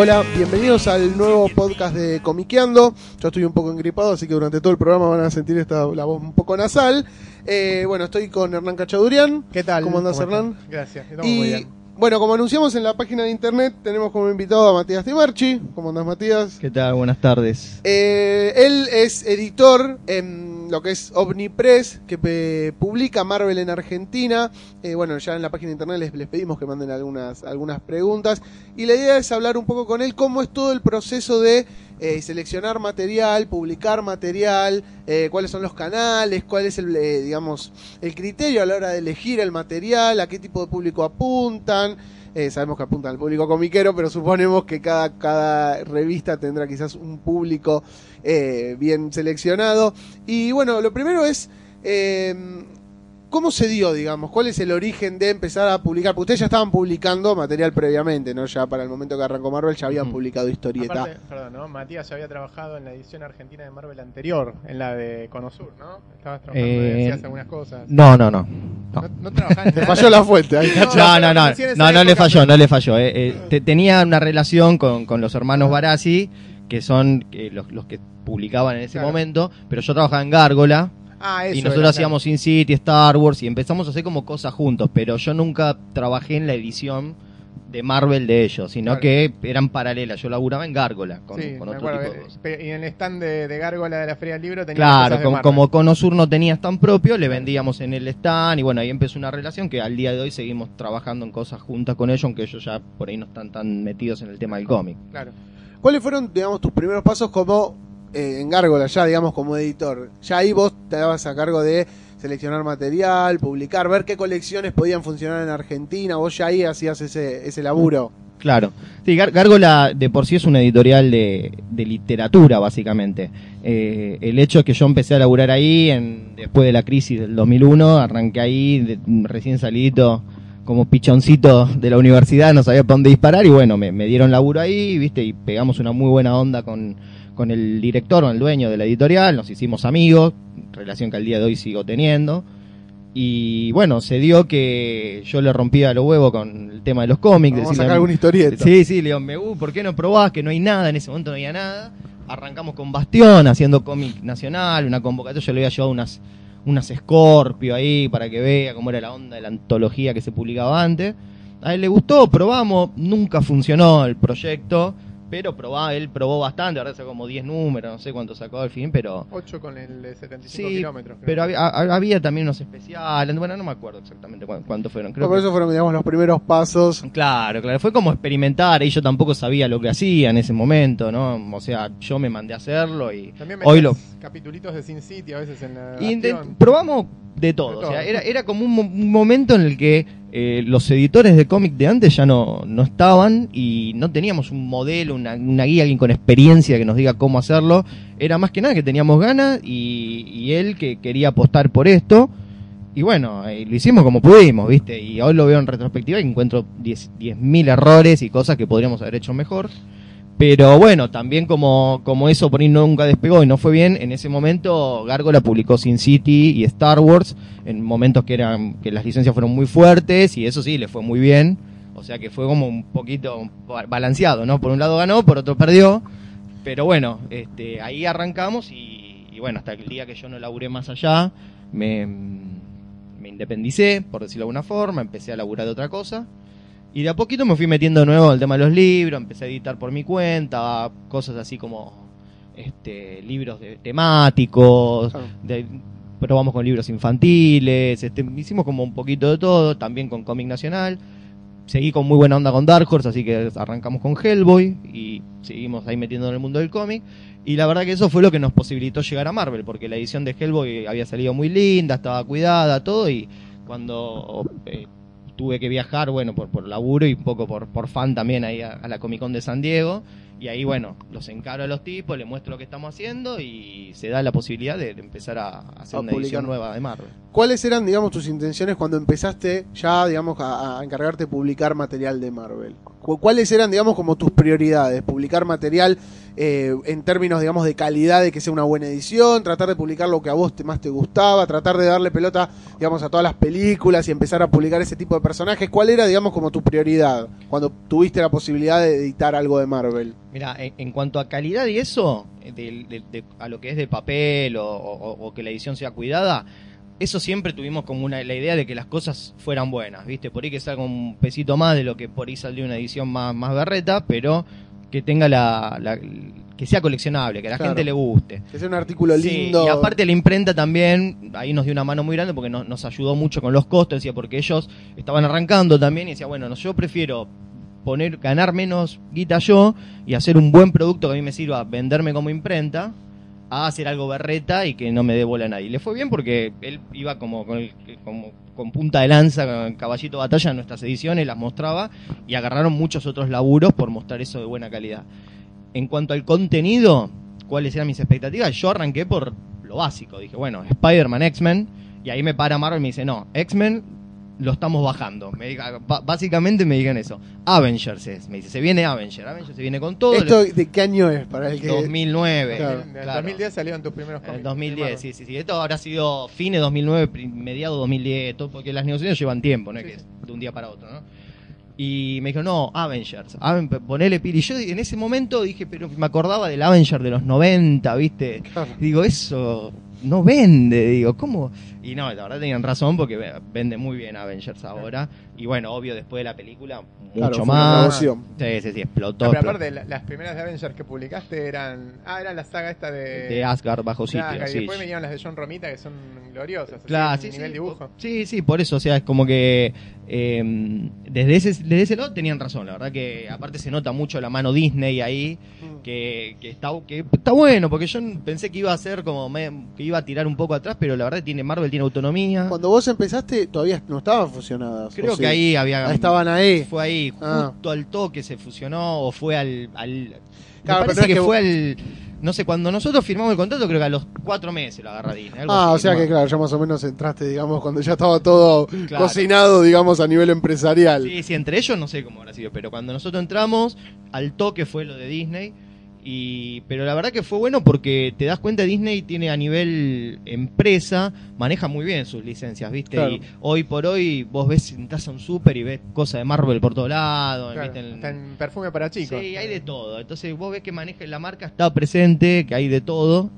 Hola, bienvenidos al nuevo podcast de Comiqueando. Yo estoy un poco engripado, así que durante todo el programa van a sentir esta, la voz un poco nasal. Eh, bueno, estoy con Hernán Cachadurian. ¿Qué tal? ¿Cómo andás, estás? Hernán? Gracias, estamos muy Y bien. bueno, como anunciamos en la página de internet, tenemos como invitado a Matías Timarchi. ¿Cómo andás, Matías? ¿Qué tal? Buenas tardes. Eh, él es editor en lo que es Omnipress, que eh, publica Marvel en Argentina. Eh, bueno, ya en la página de internet les, les pedimos que manden algunas, algunas preguntas. Y la idea es hablar un poco con él cómo es todo el proceso de eh, seleccionar material, publicar material, cuáles son los canales, cuál es el, digamos, el criterio a la hora de elegir el material, a qué tipo de público apuntan. Eh, sabemos que apuntan al público comiquero, pero suponemos que cada, cada revista tendrá quizás un público eh, bien seleccionado. Y bueno, lo primero es, eh, ¿cómo se dio, digamos? ¿Cuál es el origen de empezar a publicar? Porque ustedes ya estaban publicando material previamente, ¿no? Ya para el momento que arrancó Marvel ya habían publicado historieta. Aparte, perdón, ¿no? Matías ya había trabajado en la edición argentina de Marvel anterior, en la de Conosur, ¿no? Estabas trabajando, Eh, decías algunas cosas. No, no, no. No, No, no trabajás en Te falló la fuente, ahí no, no, no, no, no le falló, no le falló. eh, eh, te- tenía una relación con, con los hermanos Barassi, que son eh, los, los que publicaban en ese Claro. momento, pero yo trabajaba en Gárgola Ah, eso y nosotros hacíamos Sin City, Star Wars y empezamos a hacer como cosas juntos, pero yo nunca trabajé en la edición de Marvel de ellos, sino Claro. que eran paralelas. Yo laburaba en Gárgola con, Sí, con otro tipo de cosas. Y en el stand de, de Gárgola de la Feria del Libro tenía Claro, cosas de como, como Conosur no tenía stand propio, le vendíamos en el stand y bueno, ahí empezó una relación que al día de hoy seguimos trabajando en cosas juntas con ellos, aunque ellos ya por ahí no están tan metidos en el tema del cómic. Claro. ¿Cuáles fueron, digamos, tus primeros pasos como eh, en Gárgola, ya, digamos, como editor? Ya ahí vos te dabas a cargo de seleccionar material, publicar, ver qué colecciones podían funcionar en Argentina, vos ya ahí hacías ese, ese laburo. Claro. Sí, Gár- Gárgola de por sí es una editorial de, de literatura, básicamente. Eh, el hecho es que yo empecé a laburar ahí en, después de la crisis del 2001, arranqué ahí, de- recién salido como pichoncito de la universidad, no sabía para dónde disparar y bueno, me, me dieron laburo ahí, viste, y pegamos una muy buena onda con, con el director o el dueño de la editorial, nos hicimos amigos, relación que al día de hoy sigo teniendo. Y bueno, se dio que yo le rompía los huevos con el tema de los cómics. Vamos a sacar alguna historieta. Sí, sí, le digo, me, uh, ¿por qué no probás? Que no hay nada, en ese momento no había nada. Arrancamos con Bastión, haciendo cómic nacional, una convocatoria, yo le había llevado unas, unas Scorpio ahí para que vea cómo era la onda de la antología que se publicaba antes. A él le gustó, probamos, nunca funcionó el proyecto, pero probá, él probó bastante, ahora sacó como 10 números, no sé cuánto sacó al fin, pero... 8 con el de 75 Sí, kilómetros. creo. pero había, ha- había también unos especiales, bueno, no me acuerdo exactamente cuán- cuántos fueron. Creo que- eso fueron, digamos, los primeros pasos. Claro, claro, fue como experimentar y yo tampoco sabía lo que hacía en ese momento, ¿no? O sea, yo me mandé a hacerlo y También hoy lo... capitulitos de Sin City a veces en la probamos de todo, De o sea, era, era como un, mo- un momento en el que eh, los editores de cómic de antes ya no, no estaban y no teníamos un modelo, una, una guía, alguien con experiencia que nos diga cómo hacerlo, era más que nada que teníamos ganas y, y él que quería apostar por esto. Y bueno, eh, lo hicimos como pudimos, ¿viste? Y hoy lo veo en retrospectiva y encuentro 10 10.000 errores y cosas que podríamos haber hecho mejor. Pero bueno, también como, como eso por ahí nunca despegó y no fue bien, en ese momento Gárgola publicó Sin City y Star Wars en momentos que eran que las licencias fueron muy fuertes y eso sí, le fue muy bien. O sea que fue como un poquito ba- balanceado, ¿no? Por un lado ganó, por otro perdió. Pero bueno, este, ahí arrancamos y, y bueno, hasta el día que yo no laburé más allá, me, me independicé, por decirlo de alguna forma, empecé a laburar de otra cosa. Y de a poquito me fui metiendo de nuevo al tema de los libros, empecé a editar por mi cuenta, cosas así como este, libros de, temáticos, Claro. de- probamos con libros infantiles, este, hicimos como un poquito de todo, también con cómic nacional. seguí con muy buena onda con Dark Horse, así que arrancamos con Hellboy y seguimos ahí metiendo en el mundo del cómic. Y la verdad que eso fue lo que nos posibilitó llegar a Marvel, porque la edición de Hellboy había salido muy linda, estaba cuidada, todo, y cuando eh, tuve que viajar, bueno, por, por laburo y un poco por, por fan también ahí a, a la Comic Con de San Diego, y ahí, bueno, los encaro a los tipos, les muestro lo que estamos haciendo y se da la posibilidad de, empezar a, a hacer A una publicar. edición nueva de Marvel. ¿Cuáles eran, digamos, tus intenciones cuando empezaste ya, digamos, a, a encargarte de publicar material de Marvel? Cu- ¿Cuáles eran, digamos, como tus prioridades? ¿Publicar material eh, en términos, digamos, de calidad, de que sea una buena edición? ¿Tratar de publicar lo que a vos te, más te gustaba? ¿Tratar de darle pelota, digamos, a todas las películas y empezar a publicar ese tipo de personajes? ¿Cuál era, digamos, como tu prioridad cuando tuviste la posibilidad de editar algo de Marvel? Mira, en, cuanto a calidad y eso, de, de- de- a lo que es de papel o que la edición sea cuidada, eso siempre tuvimos como una, la idea de que las cosas fueran buenas, ¿viste? Por ahí que salga un pesito más de lo que por ahí salió una edición más, más berreta, pero que tenga la, la- que sea coleccionable, que a la Claro. gente le guste. Que sea un artículo Sí, lindo. y aparte la imprenta también, ahí nos dio una mano muy grande porque nos, nos ayudó mucho con los costos, decía, porque ellos estaban arrancando también y decía, bueno, no, yo prefiero poner, ganar menos guita yo y hacer un buen producto que a mí me sirva venderme como imprenta a hacer algo berreta y que no me dé bola a nadie. Le fue bien porque él iba como con, el- con punta de lanza, con caballito de batalla en nuestras ediciones, las mostraba y agarraron muchos otros laburos por mostrar eso de buena calidad. En cuanto al contenido, ¿cuáles eran mis expectativas? Yo arranqué por lo básico. Dije, bueno, Spider-Man, X-Men. Y ahí me para Marvel y me dice, no, X-Men lo estamos bajando. Me diga- ba- básicamente me digan eso. Avengers es. Me dice, se viene Avenger. Avenger se viene con todo. ¿Esto de qué año es para el que... 2009. Claro. En el claro. 2010 salieron tus primeros En cómics. el 2010, sí, sí, sí. Esto habrá sido fines 2009, pri- mediado 2010, todo, porque las negociaciones llevan tiempo, no es Sí, que sí. es de un día para otro, ¿no? Y me dijo, no, Avengers, Aven- ponele pili. Yo en ese momento dije, pero me acordaba del Avenger de los 90, ¿viste? Claro. Digo, eso no vende, digo, ¿cómo? Y no, la verdad tenían razón porque ve- vende muy bien Avengers ahora. Y bueno, obvio, después de la película, mucho más. Sí, sí, sí, explotó. Pero aparte, la- las primeras de Avengers que publicaste eran. Ah, era la saga esta de. de Asgard bajo sitio, Asgard, sí. Y después venían las de John Romita que son gloriosas. así, Claro, en sí, nivel sí, dibujo. Sí, sí, por eso, o sea, es como que eh, desde ese desde ese lado tenían razón, la verdad que aparte se nota mucho la mano Disney ahí, Mm. que, que está que está bueno, porque yo pensé que iba a ser como me- que iba a tirar un poco atrás, pero la verdad tiene Marvel tiene autonomía. Cuando vos empezaste, todavía no estaban fusionadas. Creo ¿o que sí? Ahí había estaban ahí. fue ahí Ah. justo al toque se fusionó o fue al, al me Claro, pero parece es que, fue al no sé, cuando nosotros firmamos el contrato, creo que a los cuatro meses lo agarra Disney. algo Ah, así, o sea no que claro, ya más o menos entraste, digamos, cuando ya estaba todo Claro. cocinado, digamos, a nivel empresarial. Sí, sí, entre ellos no sé cómo habrá sido, pero cuando nosotros entramos, al toque fue lo de Disney. Y, pero la verdad que fue bueno porque te das cuenta Disney tiene a nivel empresa, maneja muy bien sus licencias, ¿viste? Claro. Y hoy por hoy vos ves, entras a un super y ves cosas de Marvel por todos lados, Claro, ¿viste? En- Está en perfume para chicos. Sí, hay de todo. Entonces vos ves que maneja la marca, está presente, que hay de todo.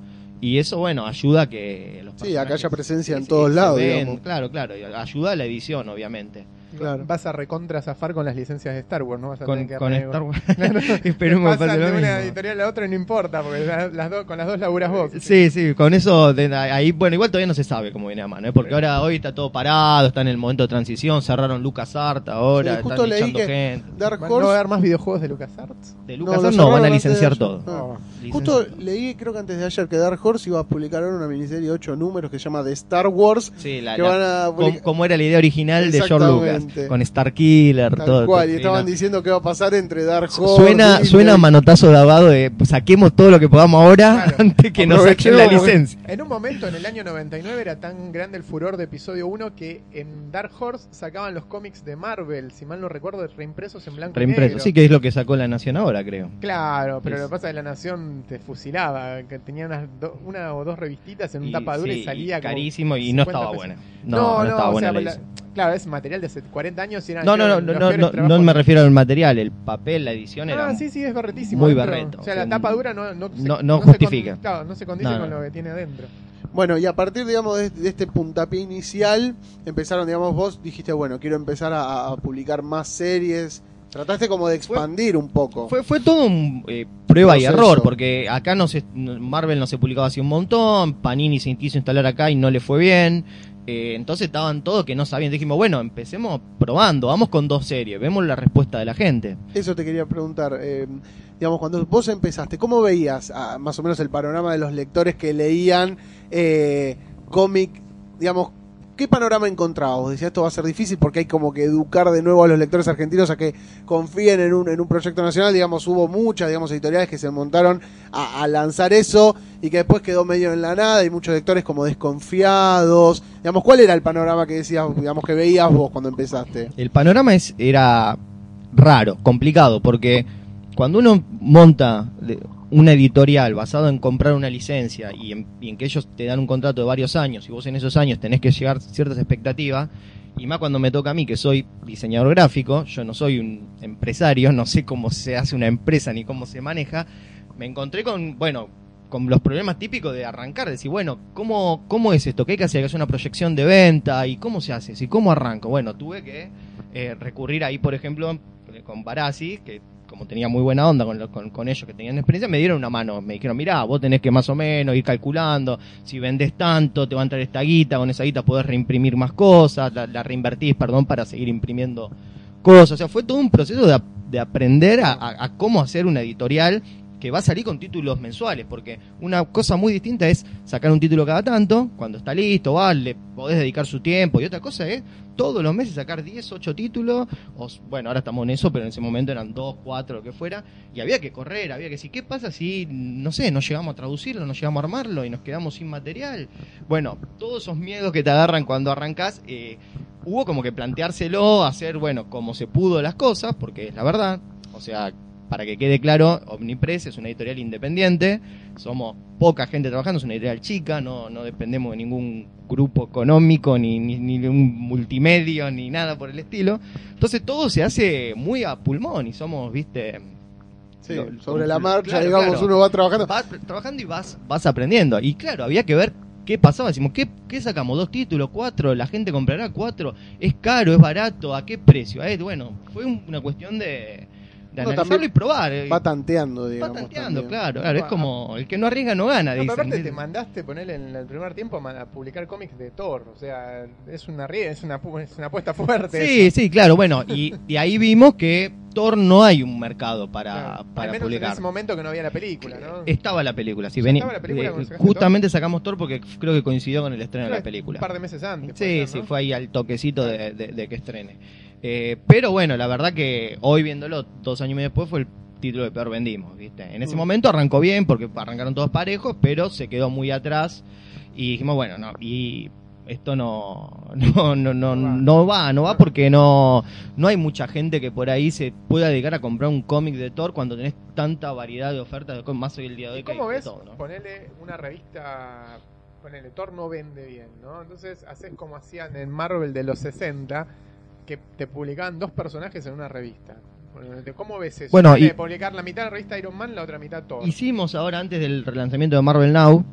Y eso, bueno, ayuda a que los Sí, acá haya presencia en todos lados, ven, digamos. Claro, claro. y Ayuda a la edición, obviamente. Claro. Vas a recontra zafar con las licencias de Star Wars, ¿no? Vas a Con, tener que con Star Wars. Esperemos que Pasan pase lo de una editorial a la otra y no importa, porque las, las dos- con las dos laburas vos. Sí, sí, con eso, de- ahí, bueno, igual todavía no se sabe cómo viene a mano, ¿eh? porque ahora hoy está todo parado, está en el momento de transición, cerraron LucasArts ahora, Sí, justo están leí echando que gente. Dark ¿Van ¿No va a haber más videojuegos de LucasArts? De No, LucasArts lo no, van a licenciar todo. Licenciar Justo leí, creo que antes de ayer, que Dark Horse iba a publicar ahora una miniserie de 8 números que se llama The Star Wars. Sí, la, que la- van a como era la idea original de George Lucas, Exactamente. con Starkiller, Tal todo. cual, y estaban no. diciendo qué va a pasar entre Dark Horse. Suena, suena a manotazo dado de pues, saquemos todo lo que podamos ahora Claro. antes que nos saquen la licencia. En un momento, en el año 99, era tan grande el furor de episodio 1 que en Dark Horse sacaban los cómics de Marvel, si mal no recuerdo, reimpresos en blanco y Reimpreso, negro. sí que es lo que sacó la Nación ahora, creo. Claro, pero lo que pasa es que la Nación te fusilaba, que tenía unas do- una o dos revistitas en un Y, tapa dura sí, y salía como carísimo y no 50 estaba pesos. buena. No, no, estaba o buena sea, la la- edición. Claro, es material de hace 40 años y eran No, no, no, no, no, no, me refiero al material, el papel, la edición era Ah, sí, sí, es berretísimo. muy adentro. berreto. O sea, la tapa dura no, no, se- No- no se justifica. con- no se condice No, no. con lo que tiene adentro. Bueno, y a partir, digamos, de, de este puntapié inicial, empezaron, digamos, vos dijiste, bueno, quiero empezar a, a publicar más series. Trataste como de expandir un poco. Fue, fue todo un eh, prueba y error, porque acá no se, Marvel no se publicaba hace un montón, Panini se quiso instalar acá y no le fue bien. Eh, entonces estaban todos que no sabían. Dijimos, bueno, empecemos probando, vamos con dos series, vemos la respuesta de la gente. Eso te quería preguntar. eh, digamos, cuando vos empezaste, ¿cómo veías ah, más o menos el panorama de los lectores que leían eh, cómic? Digamos, ¿qué panorama encontrabas? Vos decías, esto va a ser difícil porque hay como que educar de nuevo a los lectores argentinos a que confíen en un, en un proyecto nacional. Digamos, hubo muchas, digamos, editoriales que se montaron a, a lanzar eso y que después quedó medio en la nada y muchos lectores como desconfiados. Digamos, ¿cuál era el panorama que decías, digamos, que veías vos cuando empezaste? El panorama es, era raro, complicado, porque cuando uno monta una editorial basado en comprar una licencia y en, que ellos te dan un contrato de varios años y vos en esos años tenés que llegar ciertas expectativas, y más cuando me toca a mí que soy diseñador gráfico, yo no soy un empresario, no sé cómo se hace una empresa ni cómo se maneja, me encontré con, bueno, con los problemas típicos de arrancar, decir, bueno, ¿cómo, cómo es esto? ¿Qué hay que hacer? ¿Hay que una proyección de venta? ¿Y cómo se hace? ¿Y cómo arranco? Bueno, tuve que eh, recurrir ahí, por ejemplo, con Barassi, que como tenía muy buena onda con, con, con ellos que tenían experiencia, me dieron una mano. Me dijeron, mirá, vos tenés que más o menos ir calculando, si vendés tanto, te va a entrar esta guita, con esa guita podés reimprimir más cosas, la, la reinvertís, perdón, para seguir imprimiendo cosas. O sea, fue todo un proceso de, ap- de aprender a cómo hacer una editorial que va a salir con títulos mensuales, porque una cosa muy distinta es sacar un título cada tanto, cuando está listo, va, le podés dedicar su tiempo, y otra cosa es todos los meses sacar 10, 8 títulos, o, bueno, ahora estamos en eso, pero en ese momento eran 2, 4, lo que fuera, y había que correr, había que decir, ¿qué pasa si, no sé, no llegamos a traducirlo, no llegamos a armarlo y nos quedamos sin material? Bueno, todos esos miedos que te agarran cuando arrancas, eh, hubo como que planteárselo, hacer, bueno, como se pudo las cosas, porque es la verdad, o sea, para que quede claro, Omnipress es una editorial independiente, somos poca gente trabajando, es una editorial chica, no, no dependemos de ningún grupo económico, ni, ni, un multimedio, ni nada por el estilo. Entonces todo se hace muy a pulmón y somos, viste... Sí, lo- sobre la claro, marcha, digamos, claro. uno va trabajando. Vas trabajando y vas, vas aprendiendo. Y claro, había que ver qué pasaba. Decimos, ¿qué, qué sacamos? ¿Dos títulos? ¿Cuatro? ¿La gente comprará cuatro? ¿Es caro? ¿Es barato? ¿A qué precio? Eh, bueno, fue un- una cuestión de, de No, analizarlo y probar. eh. Va tanteando, Va digamos. tanteando, también. claro, claro. Es Va- como el que no arriesga no gana, No, pero dicen. aparte te mandaste ponerle en el primer tiempo a publicar cómics de Thor, o sea, es una es una es una apuesta fuerte. Sí, eso. sí, claro. Bueno, y, y ahí vimos que Thor no hay un mercado para, Claro. para Al menos publicar. en ese momento que no había la película, ¿no? Estaba la película, sí, ¿Ya venía. estaba la película eh, justamente sacamos Thor porque creo que coincidió con el estreno de la película. Un par de meses antes. Sí, sí, ser, ¿no? fue ahí al toquecito de, de- de que estrene. Eh, pero bueno, la verdad que hoy viéndolo, dos años y medio después, fue el título que peor vendimos, ¿viste? En ese Mm. momento arrancó bien porque arrancaron todos parejos, pero se quedó muy atrás y dijimos, bueno, no, y esto no, no, no, no, No va. no va, porque no, no hay mucha gente que por ahí se pueda dedicar a comprar un cómic de Thor cuando tenés tanta variedad de ofertas de cómics, más hoy el día de hoy ¿Y que hay cómo ves? todo, ¿no? Ponele una revista, ponele, Thor no vende bien, ¿no? Entonces haces como hacían en Marvel de los 60, que te publicaban dos personajes en una revista. ¿Cómo ves eso? Bueno, y- publicar la mitad de la revista Iron Man, la otra mitad Thor. Hicimos ahora, antes del relanzamiento de Marvel Now, Ujú.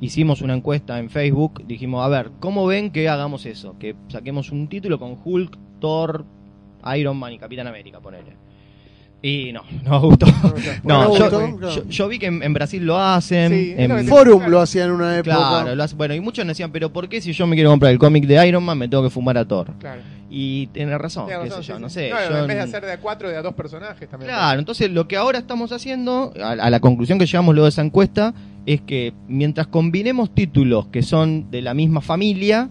hicimos una encuesta en Facebook, dijimos, a ver, ¿cómo ven que hagamos eso? Que saquemos un título con Hulk, Thor, Iron Man y Capitán América, ponele. Y no, no gustó. No, yo, vi que en, en Brasil lo hacen. Sí, en Forum lo hacía en una época. Claro, lo bueno, y muchos me decían, pero ¿por qué si yo me quiero comprar el cómic de Iron Man me tengo que fumar a Thor? Claro. Y tiene razón, Tienes qué razón, sé yo, sí, no sé. No, yo en vez de hacer de a cuatro, de a dos personajes también. Claro, entonces lo que ahora estamos haciendo, a, a la conclusión que llegamos luego de esa encuesta, es que mientras combinemos títulos que son de la misma familia.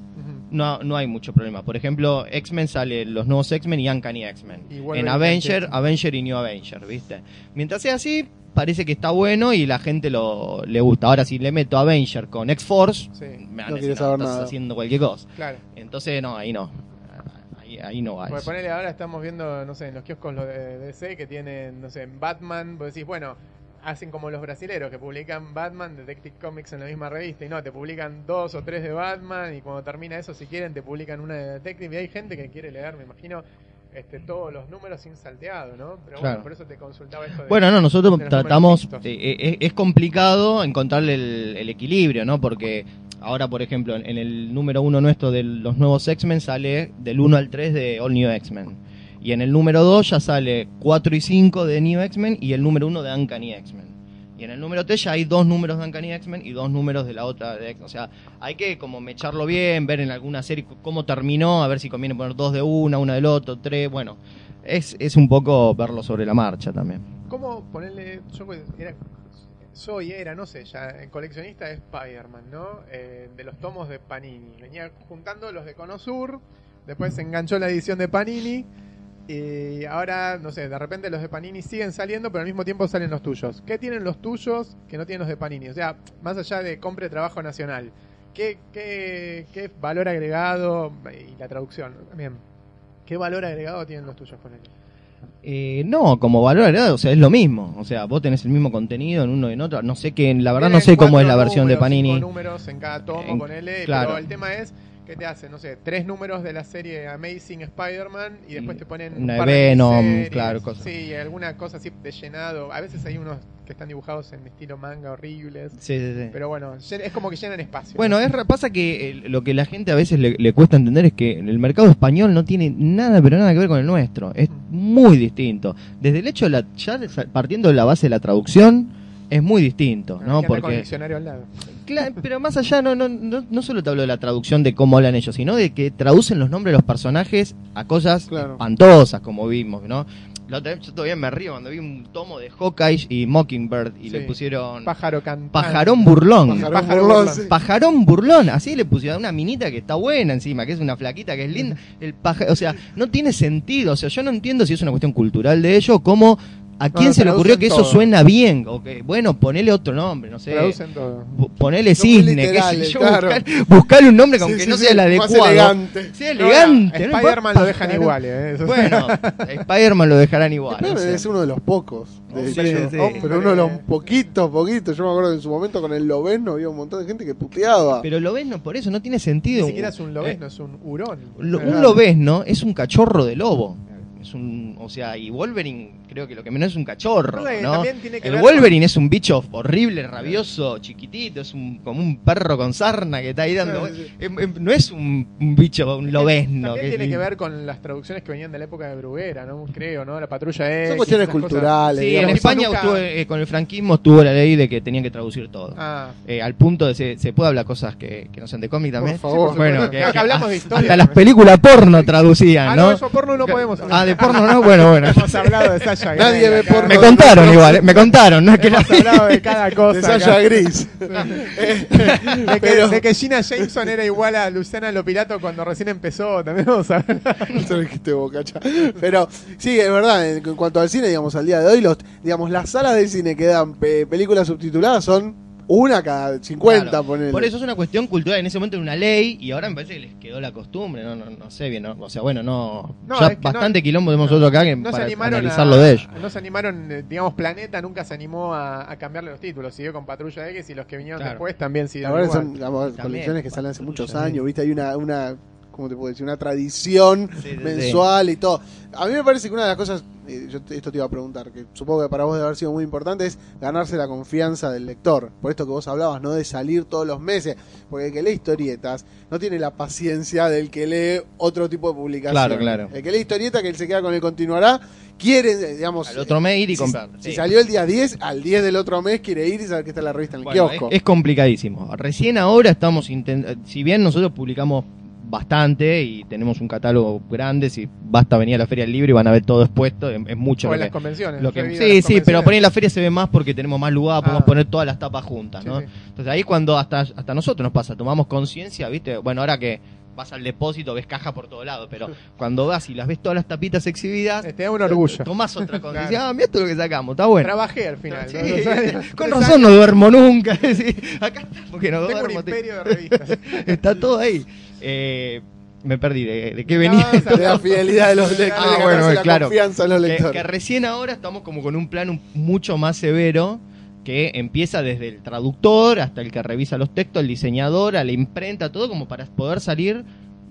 No, no hay mucho problema. Por ejemplo, X-Men sale los nuevos X-Men y Uncanny X-Men. En Avenger, X-Men. Avenger y New Avenger, ¿viste? Mientras sea así, parece que está bueno y la gente lo le gusta. Ahora, si le meto Avenger con X-Force, Sí, me van No a decir, saber estás nada". haciendo cualquier cosa. claro. Entonces, no, ahí no. Ahí, ahí no va. Ponele ahora estamos viendo, no sé, en los kioscos lo de DC que tienen, no sé, Batman, vos decís, bueno, hacen como los brasileros que publican Batman, Detective Comics en la misma revista y no, te publican dos o tres de Batman y cuando termina eso, si quieren, te publican una de Detective y hay gente que quiere leer, me imagino, este, todos los números sin salteado, ¿no? Pero Claro. bueno, por eso te consultaba esto de... Bueno, no, nosotros tratamos, eh, mixtos. eh, es, complicado encontrarle el, el equilibrio, ¿no? Porque ahora, por ejemplo, en, en el número uno nuestro de los nuevos X-Men sale del 1 al 3 de All New X-Men. Y en el número 2 ya sale 4 y 5 de New X-Men y el número 1 de Uncanny X-Men. Y en el número 3 ya hay dos números de Uncanny X-Men y dos números de la otra de X. O sea, hay que como mecharlo bien, ver en alguna serie cómo terminó, a ver si conviene poner dos de una, una del otro, tres. Bueno, es, es un poco verlo sobre la marcha también. ¿Cómo ponerle.? Yo era, soy, era, no sé, ya coleccionista de Spider-Man, ¿no? Eh, de los tomos de Panini. Venía juntando los de Conosur, después se enganchó la edición de Panini. Y ahora, no sé, de repente los de Panini siguen saliendo, pero al mismo tiempo salen los tuyos. ¿Qué tienen los tuyos que no tienen los de Panini? O sea, más allá de compre trabajo nacional, ¿qué, qué, qué valor agregado y la traducción también? ¿Qué valor agregado tienen los tuyos con? Eh, no, como valor agregado, o sea, es lo mismo. O sea, vos tenés el mismo contenido en uno y en otro. No sé que, la verdad, no sé cómo es la versión de Panini. Cinco números en cada tomo En- con L, claro. pero el tema es que te hacen, no sé, tres números de la serie Amazing Spider-Man y después te ponen una un par de Venom, claro, cosas. Sí, alguna cosa así de llenado. A veces hay unos que están dibujados en estilo manga horribles. Sí, sí, sí. Pero bueno, es como que llenan espacio. Bueno, es, pasa que eh, lo que la gente a veces le, le cuesta entender es que el mercado español no tiene nada, pero nada que ver con el nuestro. Es muy distinto. Desde el hecho, de la, ya partiendo de la base de la traducción, es muy distinto, ¿no? que andar con el Porque, diccionario al lado. Cla- pero más allá, no, no, no, no solo te hablo de la traducción de cómo hablan ellos, sino de que traducen los nombres de los personajes a cosas Claro. espantosas, como vimos, ¿no? La otra vez yo todavía me río cuando vi un tomo de Hawkeye y Mockingbird y le pusieron Pájaro cantante. Pajarón Burlón. Pajarón Pájaro burlón, burlón. sí. Pajarón burlón, así le pusieron a una minita que está buena encima, que es una flaquita que es linda. El paja, o sea, no tiene sentido. O sea, yo no entiendo si es una cuestión cultural de ello, cómo a quién no, se le ocurrió que eso todo. suena bien. O que, bueno, ponele otro nombre, no sé. Traducen todo. Ponele cisne, qué sé yo, claro. buscar- buscarle un nombre que Sí, aunque sí, no sí, sea el más adecuado. elegante. Sea elegante. No, ¿no? Spider-Man lo dejan igual, ¿eh? Bueno, Spider-Man lo dejarán igual. Pero no sé. es uno de los pocos. de Sí, sí. Pero uno de los poquitos, poquitos. Yo me acuerdo que en su momento con el Loveno había un montón de gente que puteaba. Pero lo ves, no, por eso no tiene Ni sentido. siquiera es un Eh, lobezno, es un hurón. Lo- un lobezno es un cachorro de lobo. Es un, o sea, y Wolverine creo que lo que menos es un cachorro, El ver Wolverine es un bicho horrible, rabioso, chiquitito, es un, como un perro con sarna que está ahí dando. Sí, sí. Em- em, no es un, un bicho, un lobezno. También que tiene es- que ver con las traducciones que venían de la época de Bruguera, ¿no? Creo, ¿no? La patrulla X. Son cuestiones culturales. Sí, en España nunca- estuvo, eh, con el franquismo estuvo la ley de que tenían que traducir todo. Ah, Eh, al punto de se, se puede hablar cosas que, que no sean de cómic también. Por favor. Sí, por Bueno, que, hablamos de historia Hasta las películas porno traducían, ah, ¿no? no, eso porno no podemos hablar. Ah, de porno no, bueno, bueno. Hemos hablado de Sasha Nadie Grey ve porno. Me contaron igual, me contaron, no es que la hablado de cada cosa. de Sasha acá. Gris. De que, Pero- de que Gina Jameson era igual a Luciana Lopilato cuando recién empezó. También vamos a hablar. Eso lo dijiste vos, cacha. Pero sí, es verdad, en, en cuanto al cine, digamos, al día de hoy, los, digamos, las salas de cine que dan pe- películas subtituladas son una cada 50, Claro. ponele. Por eso es una cuestión cultural. En ese momento era una ley y ahora me parece que les quedó la costumbre. No, no, no sé bien. ¿no? O sea, bueno, no. No, ya bastante no- quilombo tenemos nosotros acá que No se para animaron analizar a, lo de ellos. No se animaron, eh, digamos, Planeta nunca se animó a, a cambiarle los títulos. Siguió con Patrulla X y los que vinieron Claro. después también siguieron igual. son digamos, También. colecciones que salen hace muchos años, ¿viste? Hay una, una ¿cómo te puedo decir? Una tradición Sí, sí, mensual y todo. A mí me parece que una de las cosas, eh, yo esto te iba a preguntar, que supongo que para vos debe haber sido muy importante, es ganarse la confianza del lector. Por esto que vos hablabas, ¿no? De salir todos los meses. Porque el que lee historietas no tiene la paciencia del que lee otro tipo de publicación. Claro, claro. El que lee historieta, que él se queda con el continuará, quiere, digamos... Al otro mes ir y si- comprar. Si sí. salió el día 10, al 10 del otro mes quiere ir y saber que está la revista en el Bueno, kiosco. es, es complicadísimo. Recién ahora estamos intentando. Si bien nosotros publicamos bastante y tenemos un catálogo grande, si basta venir a la Feria del Libro y van a ver todo expuesto, es, es mucho O lo en las que, convenciones. lo que- sí, sí, pero convenciones. ahí en la feria se ve más porque tenemos más lugar, podemos Ah. poner todas las tapas juntas, Sí, ¿no? sí. Entonces ahí cuando hasta, hasta nosotros nos pasa, tomamos conciencia, ¿viste? Bueno, ahora que vas al depósito ves caja por todos lados, pero cuando vas y las ves todas las tapitas exhibidas, Eh, Te da un orgullo. tomás otra conciencia, Claro. ah, mira esto lo que sacamos, está bueno. Trabajé al final. Con razón no duermo nunca. acá estamos que no Tengo un duermo. te- imperio de revistas. Está todo ahí. Eh, me perdí de, de qué venía. No, o sea, de la fidelidad de los lectores, Ah, de ganarse bueno, la claro. confianza de los que, lectores. que recién ahora estamos como con un plan un- mucho más severo que empieza desde el traductor hasta el que revisa los textos, el diseñador, a la imprenta, todo como para poder salir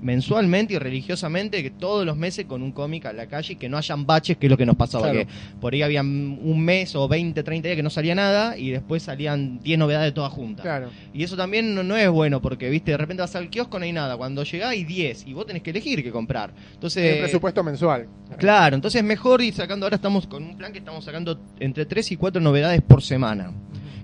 mensualmente y religiosamente que todos los meses con un cómic a la calle y que no hayan baches, que es lo que nos pasaba, Claro. que por ahí había un mes o 20, 30 días que no salía nada y después salían 10 novedades todas juntas. Claro. Y eso también no, no es bueno porque, viste, de repente vas al kiosco no hay nada, cuando llegás hay 10 y vos tenés que elegir qué comprar. Entonces, el presupuesto mensual. Claro, entonces mejor ir sacando, ahora estamos con un plan que estamos sacando entre 3 y 4 novedades por semana.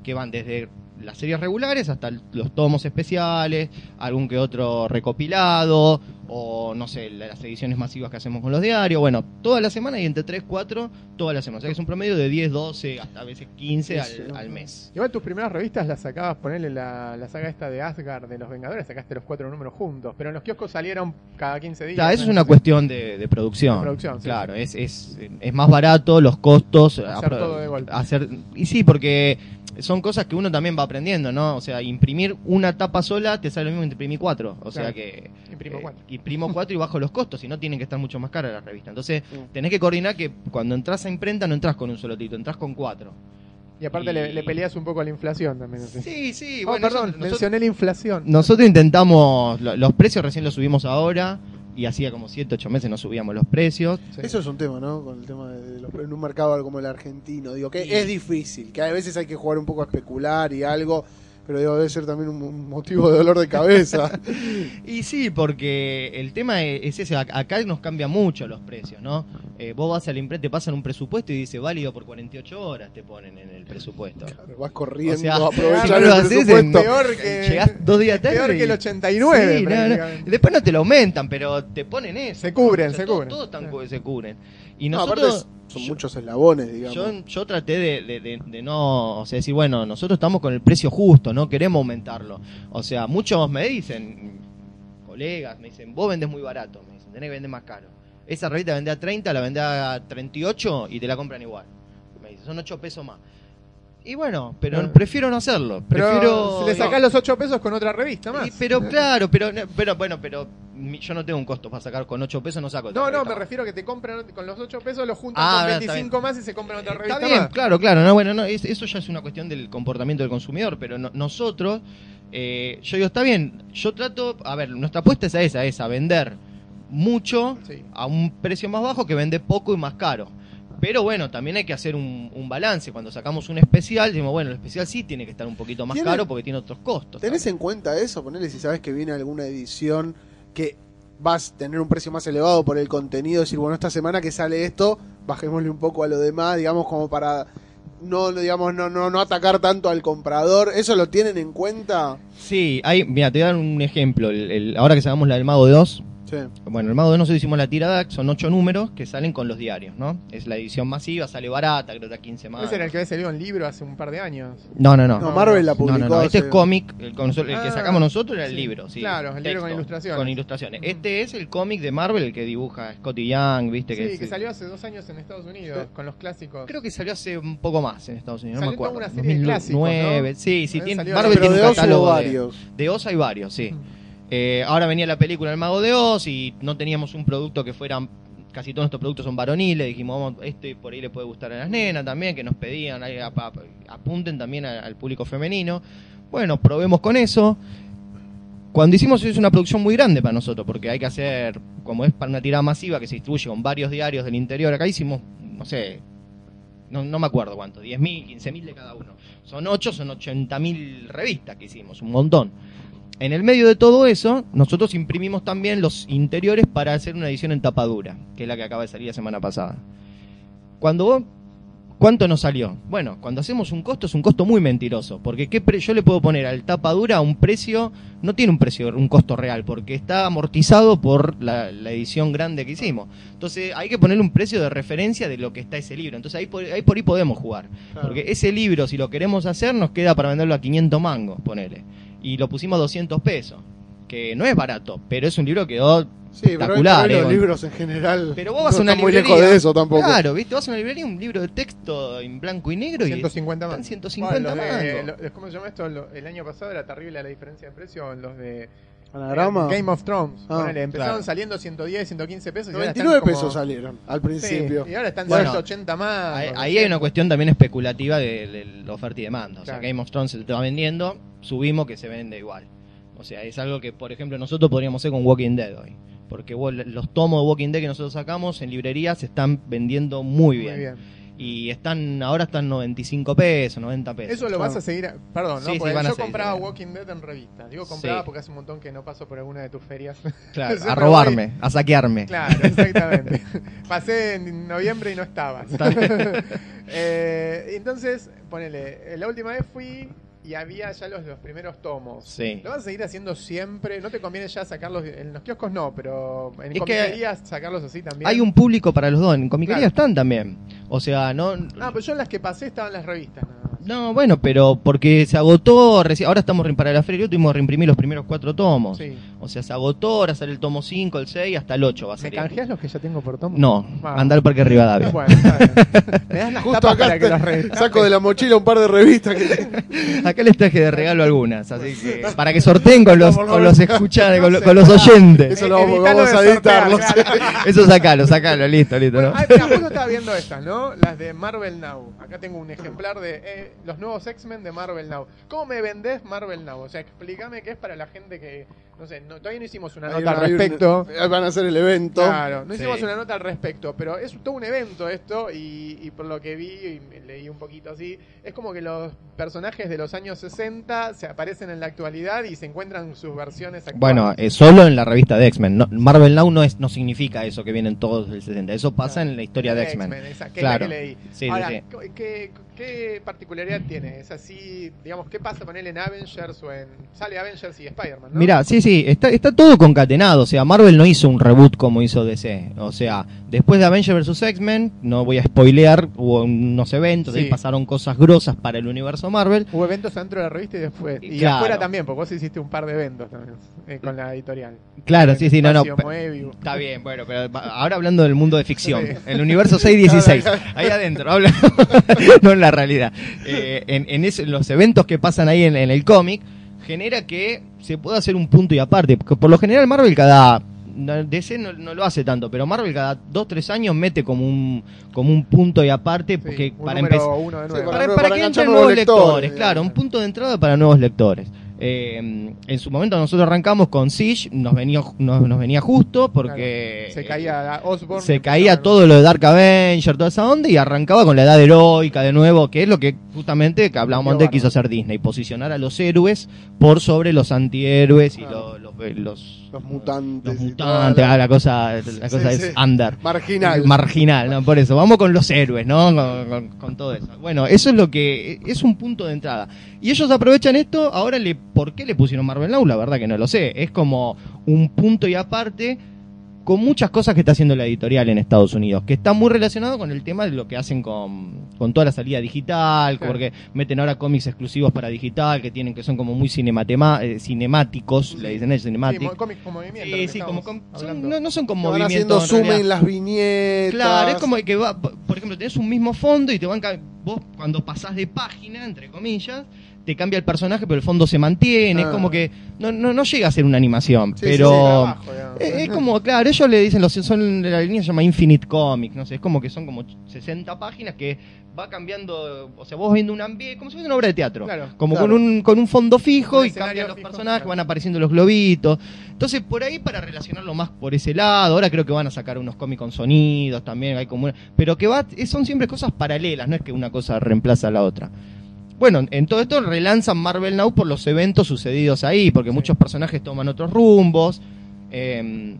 que van desde las series regulares hasta los tomos especiales, algún que otro recopilado, o no sé, las ediciones masivas que hacemos con los diarios. Bueno, toda la semana y entre 3, 4, toda la semana. O sea que es un promedio de 10, 12, hasta a veces 15 al, al mes. Igual tus primeras revistas las sacabas, ponerle la, la saga esta de Asgard de los Vengadores, sacaste los cuatro números juntos, pero en los kioscos salieron cada 15 días. Claro, eso es una cuestión de, de producción. De producción, sí, claro, Es, es, es más barato, los costos. Hacer todo de golpe. hacer- y sí, porque son cosas que uno también va aprendiendo, ¿no? O sea, imprimir una tapa sola te sale lo mismo que imprimir cuatro. O sea que. Imprimo eh, cuatro. Imprimo cuatro y bajo los costos, si no tienen que estar mucho más caras las revistas. Entonces, tenés que coordinar que cuando entras a imprenta no entras con un solo título, entras con cuatro. Y aparte Y- le, le peleas un poco a la inflación también. así. Sí, sí, Oh, bueno. perdón, nosotros- mencioné la inflación. Nosotros intentamos, lo- los precios recién los subimos ahora y hacía como 7, 8 meses no subíamos los precios. Sí. Eso es un tema, ¿no? Con el tema de los, en un mercado como el argentino. Digo, que es difícil, que a veces hay que jugar un poco a especular y algo, pero digo, debe ser también un, motivo de dolor de cabeza. Y sí, porque el tema es, es ese, ac- acá nos cambia mucho los precios, ¿no? Eh, vos vas al imprenta, te pasan un presupuesto y dice válido por 48 horas, te ponen en el presupuesto. Vas corriendo O sea, a aprovechar claro, el presupuesto. Peor que, Llegás dos días tarde. peor que el y- 89. Sí, no. Después no te lo aumentan, pero te ponen eso. Se cubren, O sea, se todo- cubren. Todos tan Sí. se cubren. Y nosotros... son yo- muchos eslabones, digamos. Yo, yo traté de, de- de- de no, o sea, decir, bueno, nosotros estamos con el precio justo, no queremos aumentarlo. O sea, muchos me dicen, colegas, me dicen, vos vendés muy barato, me dicen, tenés que vender más caro. Esa revista vendés a 30, la vendés a 38 y te la compran igual. Me dicen, son 8 pesos más. Y bueno, pero prefiero no hacerlo. Pero Prefiero. le sacás los 8 pesos con otra revista más. Y- pero claro, pero, pero bueno, pero yo no tengo un costo para sacar con 8 pesos, no saco. otra No, no, me más. refiero a que te compran con los 8 pesos, los juntan Ah, con no, está 25 más y se compran otra revista Está bien, más. claro, claro. No, bueno, no, es- eso ya es una cuestión del comportamiento del consumidor, pero no- nosotros, eh, yo digo, está bien, yo trato, a ver, nuestra apuesta es a esa, es a vender mucho Sí. a un precio más bajo que vender poco y más caro. Pero bueno, también hay que hacer un, un balance. Cuando sacamos un especial, decimos, bueno, el especial sí tiene que estar un poquito más ¿Tiene- caro porque tiene otros costos. ¿Tenés también. en cuenta eso? Ponele si sabes que viene alguna edición que vas a tener un precio más elevado por el contenido, decir, bueno, esta semana que sale esto, bajémosle un poco a lo demás, digamos, como para no, digamos, no, no, no atacar tanto al comprador. ¿Eso lo tienen en cuenta? Sí, hay, mira, te voy a dar un ejemplo. El- el- ahora que sacamos la del Mago de Oz, Sí. Bueno, el Mago de nosotros hicimos la tirada, son ocho números que salen con los diarios, ¿no? Es la edición masiva, sale barata, creo que está 15 más. Ese era el que había salido en libro hace un par de años. No, no, no. No, Marvel la No, publicó. no, no, este es cómic, el, el que Ah, sacamos nosotros era el sí. libro, sí. Claro, el libro con ilustraciones. Con ilustraciones. Este es el cómic de Marvel, el que dibuja Scotty Young, viste Sí, que, salió hace dos años en Estados Unidos, con los clásicos. Creo que salió hace un poco más en Estados Unidos, no Salió me acuerdo. una serie de clásicos, 2009, ¿no? sí, sí, tiene, Marvel Pero tiene de un catálogo de, de Oz hay varios, sí. Mm. Eh, ahora venía la película El Mago de Oz y no teníamos un producto que fueran. Casi todos nuestros productos son varoniles. Dijimos, vamos, este por ahí le puede gustar a las nenas también, que nos pedían, ap- apunten también al público femenino. Bueno, probemos con eso. Cuando hicimos eso es una producción muy grande para nosotros, porque hay que hacer, como es para una tirada masiva que se distribuye con varios diarios del interior, acá hicimos, no sé, no, no me acuerdo cuánto, 10.000, 15.000 de cada uno. Son 8, son 80.000 revistas que hicimos, un montón. En el medio de todo eso, nosotros imprimimos también los interiores para hacer una edición en tapadura, que es la que acaba de salir la semana pasada. Cuando vos, ¿cuánto nos salió? Bueno, cuando hacemos un costo es un costo muy mentiroso, porque ¿qué pre- yo le puedo poner al tapadura un precio, no tiene un precio, un costo real, porque está amortizado por la, la edición grande que hicimos. Entonces hay que ponerle un precio de referencia de lo que está ese libro. Entonces ahí por ahí, por ahí podemos jugar. Claro. Porque ese libro, si lo queremos hacer, nos queda para venderlo a 500 mangos, ponele. Y lo pusimos a 200 pesos. Que no es barato, pero es un libro que quedó Sí, espectacular. pero eh, los libros en general. Pero vos vas no a una están muy librería. lejos de eso tampoco. Claro, ¿viste? Vas a una librería, un libro de texto en blanco y negro y 150 más. están 150 Bueno, de- lo- ¿Cómo se llama esto? Lo- el año pasado era terrible la diferencia de precio en los de Anagrama. eh, Game of Thrones. Ah, Ponele, empezaron claro. saliendo 110, 115 pesos. y ahora 99 están como- pesos salieron al Sí, principio. y ahora están Bueno, 180 más. Ahí, hay una cuestión también especulativa de, de la oferta y demanda. O sea, Claro. Game of Thrones se te va vendiendo, subimos que se vende igual. O sea, es algo que, por ejemplo, nosotros podríamos hacer con Walking Dead hoy. Porque vos- los tomos de Walking Dead que nosotros sacamos en librerías se están vendiendo muy Muy bien. Y están ahora están 95 pesos, 90 pesos. Eso lo vas a seguir. Perdón, ¿no? Sí, sí, a yo compraba. Walking Dead en revista. Digo compraba Sí. porque hace un montón que no paso por alguna de tus ferias. Claro, a robarme, voy- a saquearme. Claro, exactamente. Pasé en noviembre y no estabas. Eh, entonces, ponele, la última vez fui y había ya los, los primeros tomos. Sí. ¿Lo vas a seguir haciendo siempre? ¿No te conviene ya sacarlos? En los kioscos no, pero en Es que- comisarías sacarlos así también. Hay un público para los dos, en comiquería Claro. están también. O sea, no Ah, pero yo en las que pasé estaban las revistas más. no, bueno, pero porque se agotó, reci- ahora estamos para la feria, tuvimos que reimprimir los primeros cuatro tomos. Sí. O sea, se agotó, ahora sale el tomo 5, el 6, hasta el 8 va a ¿Me salir. canjeas los que ya tengo por tomo? No, Ah. anda al Parque Rivadavia. Bueno, está bien. Me das las Justo tapas acá para que las re- saco de la mochila un par de revistas que Acá les traje de regalo algunas, así que para que sorteen con los, con los escuchantes, con, los- con oyentes. Eso lo vamos- a editarlo. Eso sacalo, sacalo, listo, listo, ¿no? Ah, mira, vos no viendo estas, ¿no? Las de Marvel Now. Acá tengo un ejemplar de eh, los nuevos X-Men de Marvel Now. ¿Cómo me vendés Marvel Now? O sea, explícame qué es para la gente que, no sé, no- todavía no hicimos una nota una- al respecto. van a hacer el evento. Claro, no hicimos Sí. una nota al respecto, pero es todo un evento esto y, y por lo que vi y me leí un poquito así, es como que los personajes de los años 60 se aparecen en la actualidad y se encuentran sus versiones actuales. Bueno, eh, solo en la revista de X-Men. No- Marvel Now no es no significa eso que vienen todos del 60. Eso pasa en la historia de X-Men. Claro. es la que leí. Sí, sí, Ahora, sí. ¿qué, qué, qué particularidad tiene? Es así, digamos, ¿qué pasa con él en Avengers o en... Sale Avengers y Spider-Man, ¿no? Mira, sí, sí, está, está todo concatenado. O sea, Marvel no hizo un reboot como hizo DC. O sea, después de Avengers vs. X-Men, no voy a spoilear, hubo unos eventos, Sí. ahí pasaron cosas grosas para el universo Marvel. Hubo eventos dentro de la revista y después. Y Claro. afuera también, porque vos hiciste un par de eventos también eh, con la editorial. Claro, sí, sí, no, no. Moebius. Está bien, bueno, pero ahora hablando del mundo de ficción, Sí. el universo 616, ahí adentro, habla, no en la realidad. Eh, en en ese- los eventos que pasan ahí en, en el cómic, genera que se pueda hacer un punto y aparte. porque Por lo general, Marvel cada. no, DC no, no lo hace tanto, pero Marvel cada dos tres años mete como un como un punto y aparte Sí, porque un para empezar uno de Sí, nuevo. para para, para para que enganchar entren nuevos lectores, lectores, claro, un punto de entrada para nuevos lectores. Eh, en su momento nosotros arrancamos con Siege, nos venía nos, nos venía justo porque Se caía Osborn. se caía todo lo de Dark Avenger, toda esa onda, y arrancaba con la edad heroica de nuevo, que es lo que justamente que hablábamos antes quiso hacer Disney, posicionar a los héroes por sobre los antihéroes y los, los- Los mutantes. los mutantes, la- ah, la cosa, la Sí, cosa sí. es under. Marginal. Marginal, ¿no? Por eso, vamos con los héroes, ¿no? Con, con- con todo eso. Bueno, eso es lo que es un punto de entrada. Y ellos aprovechan esto, ahora le ¿por qué le pusieron Marvel Now? La verdad que no lo sé. Es como un punto y aparte con muchas cosas que está haciendo la editorial en Estados Unidos, que está muy relacionado con el tema de lo que hacen con, con toda la salida digital, Claro. porque meten ahora cómics exclusivos para digital, que tienen que son como muy cinematema- eh, cinemáticos, le dicen ellos Sí, cinematic. mo- cómics con movimiento. Sí, sí, como con- son- no, no son con Que van movimiento. haciendo en zoom en las viñetas. Claro, es como que va, por ejemplo, tenés un mismo fondo y te van vos cuando pasás de página, entre comillas, te cambia el personaje, pero el fondo se mantiene, es Ah. como que no, no, no llega a ser una animación, Sí, pero sí, trabajo, digamos. es, es como, claro, ellos le dicen, los son la línea se llama Infinite Comics, no sé, es como que son como 60 páginas que va cambiando, o sea, vos viendo un ambiente, como si fuera una obra de teatro, Claro, como claro. con un con un fondo fijo Un y cambian los fijo, personajes, claro. van apareciendo los globitos. Entonces, por ahí para relacionarlo más por ese lado, ahora creo que van a sacar unos cómics con sonidos también, hay como una- pero que va son siempre cosas paralelas, no es que una cosa reemplaza a la otra. Bueno, en todo esto relanzan Marvel Now por los eventos sucedidos ahí, porque Sí. muchos personajes toman otros rumbos. eh,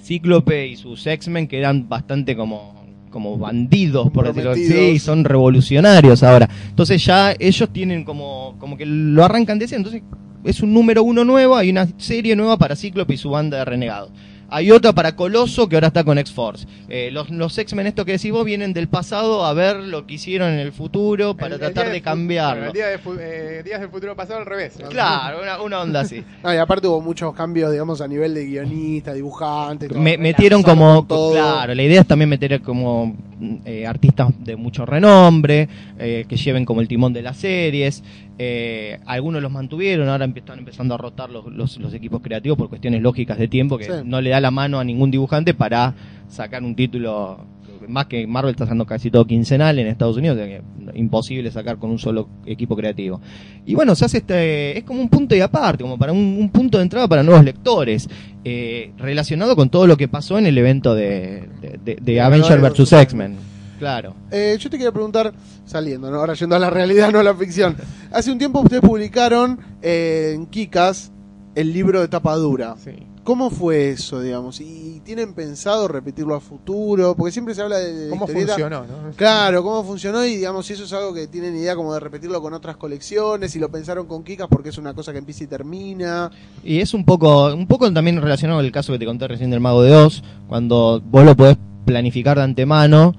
Cíclope y sus X-Men quedan bastante como, como bandidos, por decirlo así. Sí, son revolucionarios ahora. Entonces ya ellos tienen como, como que lo arrancan de ese, entonces es un número uno nuevo, hay una serie nueva para Cíclope y su banda de renegados. Hay otra para Coloso que ahora está con X-Force. Eh, los los X-Men, esto que decís vos, vienen del pasado a ver lo que hicieron en el futuro para El- tratar de fu- cambiarlo. bueno, el día de eh, días del futuro pasado al revés. ¿no? Claro, una, una onda así. Ah, y aparte hubo muchos cambios, digamos, a nivel de guionista, dibujante. todo. Me- metieron como todo. claro la idea es también meter como eh, artistas de mucho renombre eh, que lleven como el timón de las series Eh, algunos los mantuvieron ahora están empezando a rotar los, los, los equipos creativos por cuestiones lógicas de tiempo que Sí. no le da la mano a ningún dibujante para sacar un título más que Marvel está haciendo casi todo quincenal en Estados Unidos, o sea que imposible sacar con un solo equipo creativo. Y bueno, se hace este, es como un punto y aparte, como para un, un punto de entrada para nuevos lectores, eh, relacionado con todo lo que pasó en el evento de, de, de- de Avengers vs. X-Men. Claro. Eh, yo te quería preguntar, saliendo, ¿no? ahora yendo a la realidad, no a la ficción. Hace un tiempo ustedes publicaron eh, en Kikas el libro de tapa dura. Sí. ¿Cómo fue eso, digamos? ¿Y tienen pensado repetirlo a futuro? Porque siempre se habla de, de ¿Cómo historieta. funcionó? ¿no? Claro, cómo funcionó y digamos si eso es algo que tienen idea como de repetirlo con otras colecciones, si lo pensaron con Kikas porque es una cosa que empieza y termina. Y es un poco, un poco también relacionado con el caso que te conté recién del Mago de Oz, cuando vos lo podés planificar de antemano,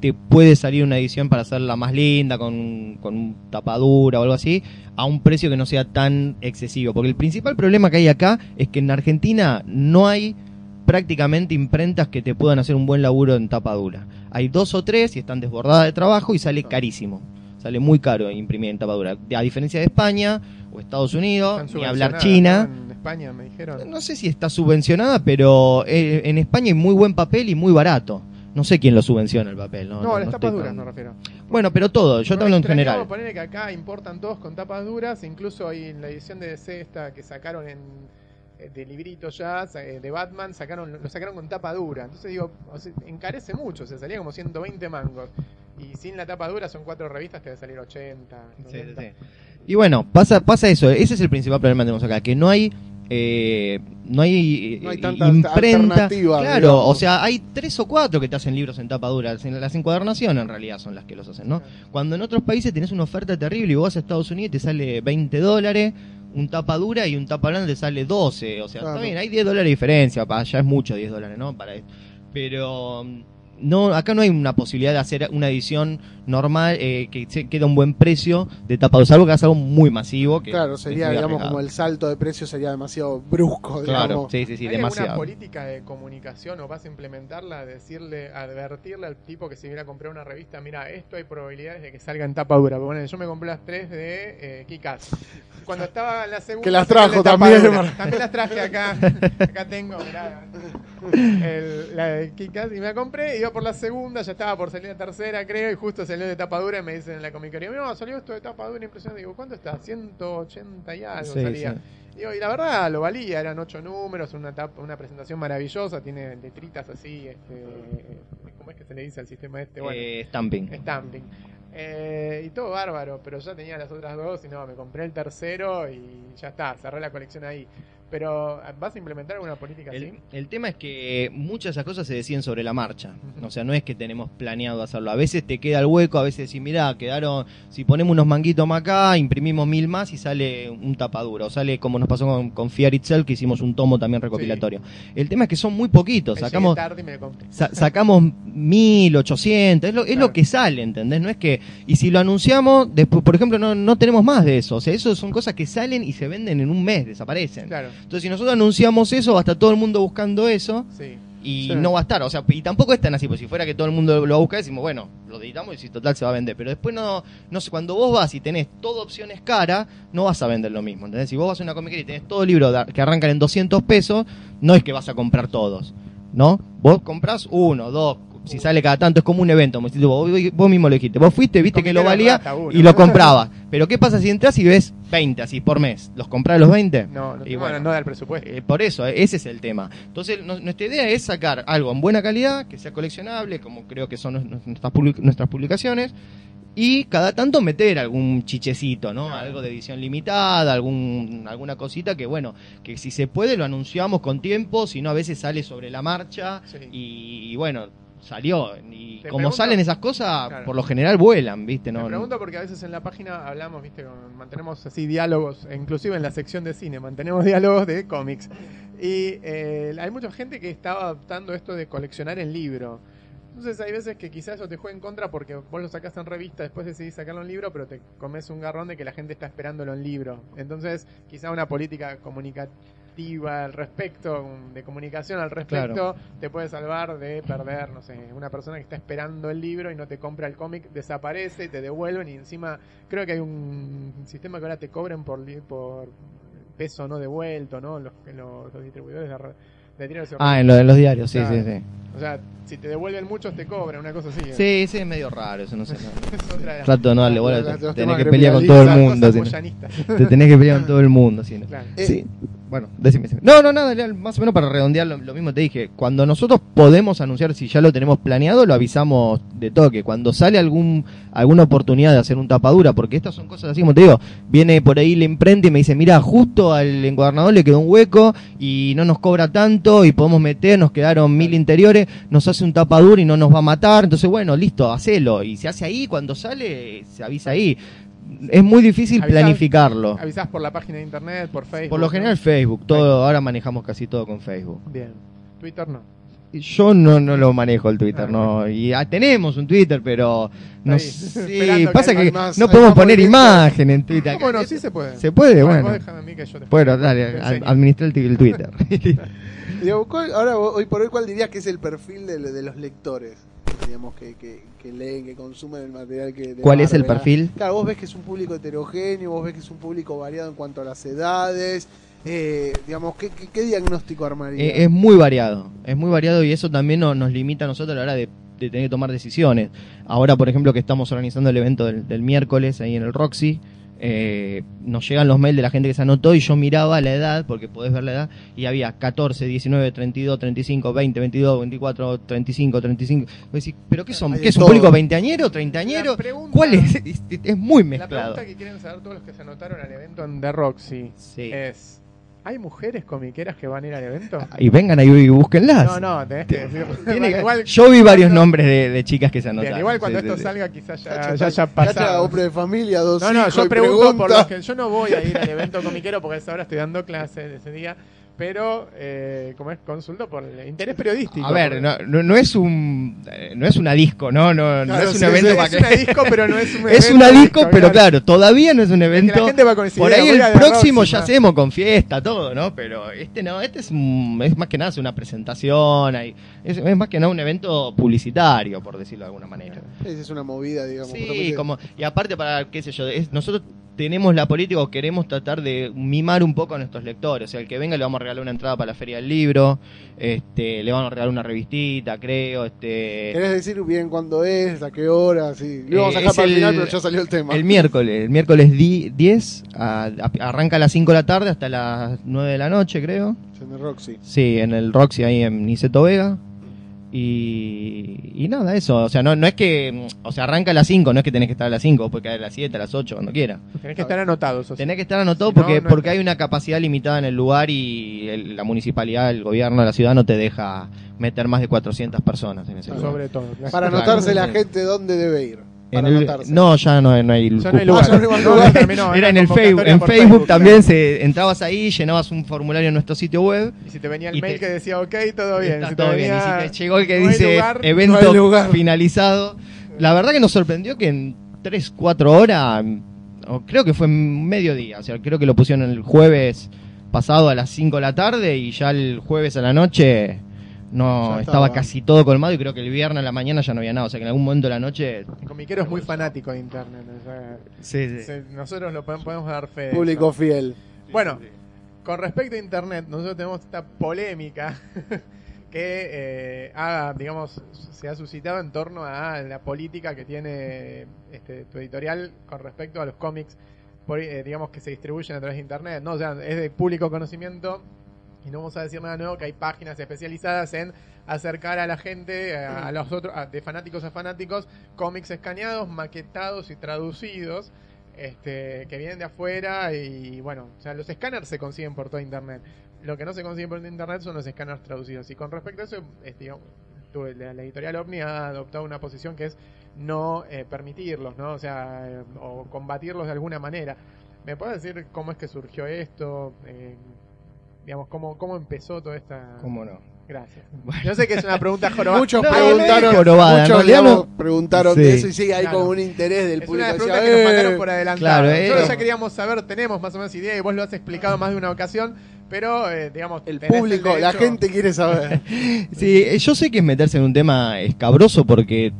te puede salir una edición para hacerla más linda, con, con tapadura o algo así, a un precio que no sea tan excesivo. Porque el principal problema que hay acá es que en Argentina no hay prácticamente imprentas que te puedan hacer un buen laburo en tapadura. Hay dos o tres y están desbordadas de trabajo y sale carísimo. Sale muy caro imprimir en tapadura. A diferencia de España o Estados Unidos, ni hablar China. ¿no? En España me dijeron. No sé si está subvencionada, pero eh, en España hay muy buen papel y muy barato. No sé quién lo subvenciona el papel. No, No, no, las no tapas duras con- me refiero. Bueno, pero todo, yo te hablo en general. poner que acá importan todos con tapas duras, incluso hay en la edición de DC esta que sacaron en eh, de librito ya eh, de Batman sacaron lo sacaron con tapa dura. Entonces digo, o sea, encarece mucho, se salía como 120 mangos. Y sin la tapa dura son cuatro revistas te debe salir 80. 90. Y bueno, pasa, pasa eso, ese es el principal problema que tenemos acá, que no hay eh, no hay, No hay eh, tanta imprenta. Claro, digamos. o sea, hay tres o cuatro que te hacen libros en tapa dura. Las encuadernaciones en realidad son las que los hacen, ¿no? Cuando en otros países tenés una oferta terrible y vos vas a Estados Unidos y te sale 20 dólares, un tapa dura y un tapa blanda te sale 12. O sea, Claro. está bien, hay 10 dólares de diferencia, pa, ya es mucho 10 dólares, ¿no? Para esto. Pero mm, no, acá no hay una posibilidad de hacer una edición normal eh, que se quede a un buen precio de tapa dura, salvo que hagas algo muy masivo. Que Claro, sería, digamos, arriesgado. como el salto de precio sería demasiado brusco, Claro, digamos. sí, sí, sí, ¿Hay demasiado. política de comunicación o vas a implementarla? Decirle, advertirle al tipo que se viene a comprar una revista, mira, esto hay probabilidades de que salga en tapa dura. Bueno, yo me compré las tres de eh, Kikas. Cuando estaba en la segunda... Que las trajo también, dura. También las traje acá. Acá tengo, mirá. el- la de Kikas y me la compré, iba por la segunda, ya estaba por salir la tercera, creo, y justo salió de tapa dura y me dicen en la comiquería, no, salió esto de tapa dura, impresionante. Digo, ¿cuánto está? 180 y algo Sí, salía. sí. Digo, y la verdad lo valía, eran ocho números, una tapa, una presentación maravillosa, tiene letritas así, este, ¿cómo es que se le dice al sistema este? Bueno, Eh, stamping. stamping. Eh, y todo bárbaro, pero ya tenía las otras dos y no, me compré el tercero y ya está, cerré la colección ahí. Pero, ¿vas a implementar alguna política El, así? el tema es que muchas de esas cosas se deciden sobre la marcha. O sea, no es que tenemos planeado hacerlo. A veces te queda el hueco, a veces decís, mirá, quedaron, si ponemos unos manguitos más acá, imprimimos mil más y sale un tapadura. O sale como nos pasó con, con Fear Itself, que hicimos un tomo también recopilatorio. El tema es que son muy poquitos. Sacamos, tarde y me lo compré. sa- sacamos 1800, es lo, es Claro. lo que sale, ¿entendés? No es que, y si lo anunciamos, después, por ejemplo, no, no tenemos más de eso. O sea, eso son cosas que salen y se venden en un mes, desaparecen. Claro, Entonces, si nosotros anunciamos eso, va a estar todo el mundo buscando eso sí. y Sí. no va a estar. O sea, y tampoco es tan así, pues si fuera que todo el mundo lo va a buscar, decimos, bueno, lo editamos y si total se va a vender. Pero después no, no sé, cuando vos vas y tenés todo opciones caras, no vas a vender lo mismo. ¿entendés? Si vos vas a una comiquería y tenés todo libro que arrancan en 200 pesos, no es que vas a comprar todos, ¿no? Vos comprás uno, dos. Si sale cada tanto, es como un evento. vos, vos mismo lo dijiste. Vos fuiste, viste que lo valía uno. y lo comprabas. Pero ¿qué pasa si entras y ves 20 así por mes? ¿Los comprás los 20? No, no, Y bueno, bueno. no da el presupuesto. Eh, por eso, ese es el tema. Entonces, no- nuestra idea es sacar algo en buena calidad, que sea coleccionable, como creo que son nues- nuestras, public- nuestras publicaciones, y cada tanto meter algún chichecito, ¿no? Algo de edición limitada, algún, alguna cosita que, bueno, que si se puede lo anunciamos con tiempo, si no a veces sale sobre la marcha, Sí. y, y bueno, salió. Y Te como pregunto- salen esas cosas, Claro. por lo general vuelan, ¿viste? No, Me pregunto porque a veces en la página hablamos, viste, con- mantenemos así diálogos, e inclusive en la sección de cine, mantenemos diálogos de cómics. Y eh, hay mucha gente que está adoptando esto de coleccionar en libro. Entonces hay veces que quizás eso te juega en contra porque vos lo sacás en revista, después decidís sacarlo en libro, pero te comes un garrón de que la gente está esperándolo en libro. Entonces, quizá una política al respecto, un- de comunicación al respecto, Claro. te puede salvar de perder, no sé, una persona que está esperando el libro y no te compra el cómic, desaparece, te devuelven y encima creo que hay un sistema que ahora te cobren por, li- por peso no devuelto, ¿no? Los, los, los distribuidores de, de diarios Ah, en, lo de los diarios, sí, Claro. sí, sí. O sea, si te devuelven muchos, te cobran, una cosa así. ¿eh? Sí, sí, es medio raro eso, no sé. no. Trato de no darle bola, tenés que pelear con todo el mundo. Te tenés que pelear con todo el mundo. Eh, Sí. Bueno, decime, decime. No, no, nada, más o menos para redondear lo, lo mismo te dije. Cuando nosotros podemos anunciar, si ya lo tenemos planeado, lo avisamos de toque. Cuando sale algún alguna oportunidad de hacer un tapadura, porque estas son cosas así como te digo, viene por ahí la imprenta y me dice, mira, justo al encuadernador le quedó un hueco y no nos cobra tanto y podemos meter, nos quedaron mil interiores, nos hace un tapadura y no nos va a matar. Entonces, bueno, listo, hacelo. Y se hace ahí, cuando sale, se avisa ahí. Es muy difícil Avisás- planificarlo. Avisás por la página de internet, por Facebook. Por lo ¿no? general Facebook, todo, ahora manejamos casi todo con Facebook. Bien. Twitter no. Yo no, no lo manejo el Twitter, Ah, no. Y ah, tenemos un Twitter, pero no sé. Pasa que que hay más- no podemos poner imagen en Twitter. ¿Cómo no? Sí se puede. Se puede, bueno. déjame a mí que yo te Bueno, dale, administra el, el Twitter. ¿cuál- ahora, hoy por hoy, ¿cuál dirías que es el perfil de, de los lectores? Digamos, que, que, que leen, que consumen el material que... ¿Cuál es el perfil? Claro, vos ves que es un público heterogéneo, vos ves que es un público variado en cuanto a las edades. Eh, digamos, ¿qué, qué, qué diagnóstico armaría? Eh, es muy variado, es muy variado y eso también no- nos limita a nosotros a la hora de, de tener que tomar decisiones. Ahora, por ejemplo, que estamos organizando el evento del, del miércoles ahí en el Roxy, eh, nos llegan los mails de la gente que se anotó y yo miraba la edad, porque podés ver la edad, y había 14, 19, 32, 35, 20, 22, 24, 35, 35. Vos decís, ¿pero qué son? ¿Qué es un público veinteañero, treintañero? La ¿Cuál es? Es, es muy La mezclado. pregunta que quieren saber todos los que se anotaron al evento en The Roxy Sí. es: ¿hay mujeres comiqueras que van a ir al evento? Y vengan ahí y búsquenlas. No, no, tenés que decir. Tiene que- igual, yo vi varios cuando- nombres de, de chicas que se anotaron. Bien, igual cuando Sí, esto sí, salga, quizás ya, ya haya pasado. hombre de familia, dos No, no, yo pregunto por los que yo no voy a ir al evento comiquero porque a esa hora estoy dando clases ese día, pero eh, como es consulto por el interés periodístico. A ver, no, no, no es un eh, no es una disco, no, no, no es un sí, evento sí, para es que una disco, pero no es un es evento una disco, disco, pero claro, todavía no es un que evento. la gente va con esa Por idea, ahí el próximo ya hacemos con fiesta, todo, ¿no? Pero este no, este es, un- es más que nada es una presentación, hay- es, es más que nada un evento publicitario, por decirlo de alguna manera. Es una movida, digamos. Sí, como, y aparte para, qué sé yo, es- nosotros tenemos la política o queremos tratar de mimar un poco a nuestros lectores. O sea, el que venga le vamos a regalar una entrada para la Feria del Libro, este, le vamos a regalar una revistita, creo, este... ¿Querés decir bien cuándo es, a qué hora? Sí. Lo íbamos a Eh, dejar para el final, pero ya salió el tema. El miércoles, el miércoles di- 10, a- a- arranca a las 5 de la tarde hasta las 9 de la noche, creo. En el Roxy. Sí, en el Roxy ahí en Niceto Vega. Y, y nada, eso. O sea, no, no es que. O sea, arranca a las 5, no es que tenés que estar a las 5, puede caer a las 7, a las 8, cuando quiera. Tenés que estar anotados. o sea. Tenés que estar anotado Si porque, no porque hay una capacidad limitada en el lugar y el- la municipalidad, el gobierno de la ciudad no te deja meter más de 400 personas en ese lugar. Sobre todo. Para Claro. anotarse la gente dónde debe ir. En el- no, ya no, no hay Ya no hay cupo. lugar. Ya no hay No, lugar. terminó, Era en el Facebook, en Facebook también claro. se entrabas ahí, llenabas un formulario en nuestro sitio web. Y si te venía el mail te- que decía, ok, todo bien. Está Si todo bien. Y si te llegó el que no dice lugar, evento no finalizado. La verdad que nos sorprendió que en 3, 4 horas, o creo que fue mediodía, o sea, creo que lo pusieron el jueves pasado a las 5 de la tarde y ya el jueves a la noche no Ya estaba estaba. casi todo colmado y creo que el viernes a la mañana ya no había nada, o sea que en algún momento de la noche... El comiquero es muy fanático de internet. o sea, Sí, se- nosotros lo podemos, podemos dar fe. Público eso. fiel. Bueno, con respecto a internet, nosotros tenemos esta polémica que eh, ha, digamos, se ha suscitado en torno a la política que tiene este, tu editorial con respecto a los cómics, por, eh, digamos, que se distribuyen a través de internet. No, o sea, es de público conocimiento y no vamos a decir nada nuevo que hay páginas especializadas en acercar a la gente, a, a los otros, a- de fanáticos a fanáticos, cómics escaneados, maquetados y traducidos este, que vienen de afuera y bueno, o sea, los escáneres se consiguen por toda internet. Lo que no se consigue por internet son los escáneres traducidos. Y con respecto a eso, es, digamos, tu- la, la editorial OVNI ha adoptado una posición que es no eh, permitirlos, ¿no? O sea, eh, o combatirlos de alguna manera. ¿Me puedes decir cómo es que surgió esto? Eh, digamos, cómo, cómo empezó toda esta... ¿Cómo no? Gracias. Yo sé que es una pregunta jorobada. Muchos No, preguntaron, es jorobada, muchos no- preguntaron Sí. de eso y sí, hay Claro. como un interés del Es público. una decía, pregunta que nos "Eh". mandaron por adelantado. Claro, eh, Nosotros eh. ya queríamos saber, tenemos más o menos idea y vos lo has explicado más de una ocasión, pero eh, digamos, El público, la gente quiere saber. Sí, yo sé que es meterse en un tema escabroso porque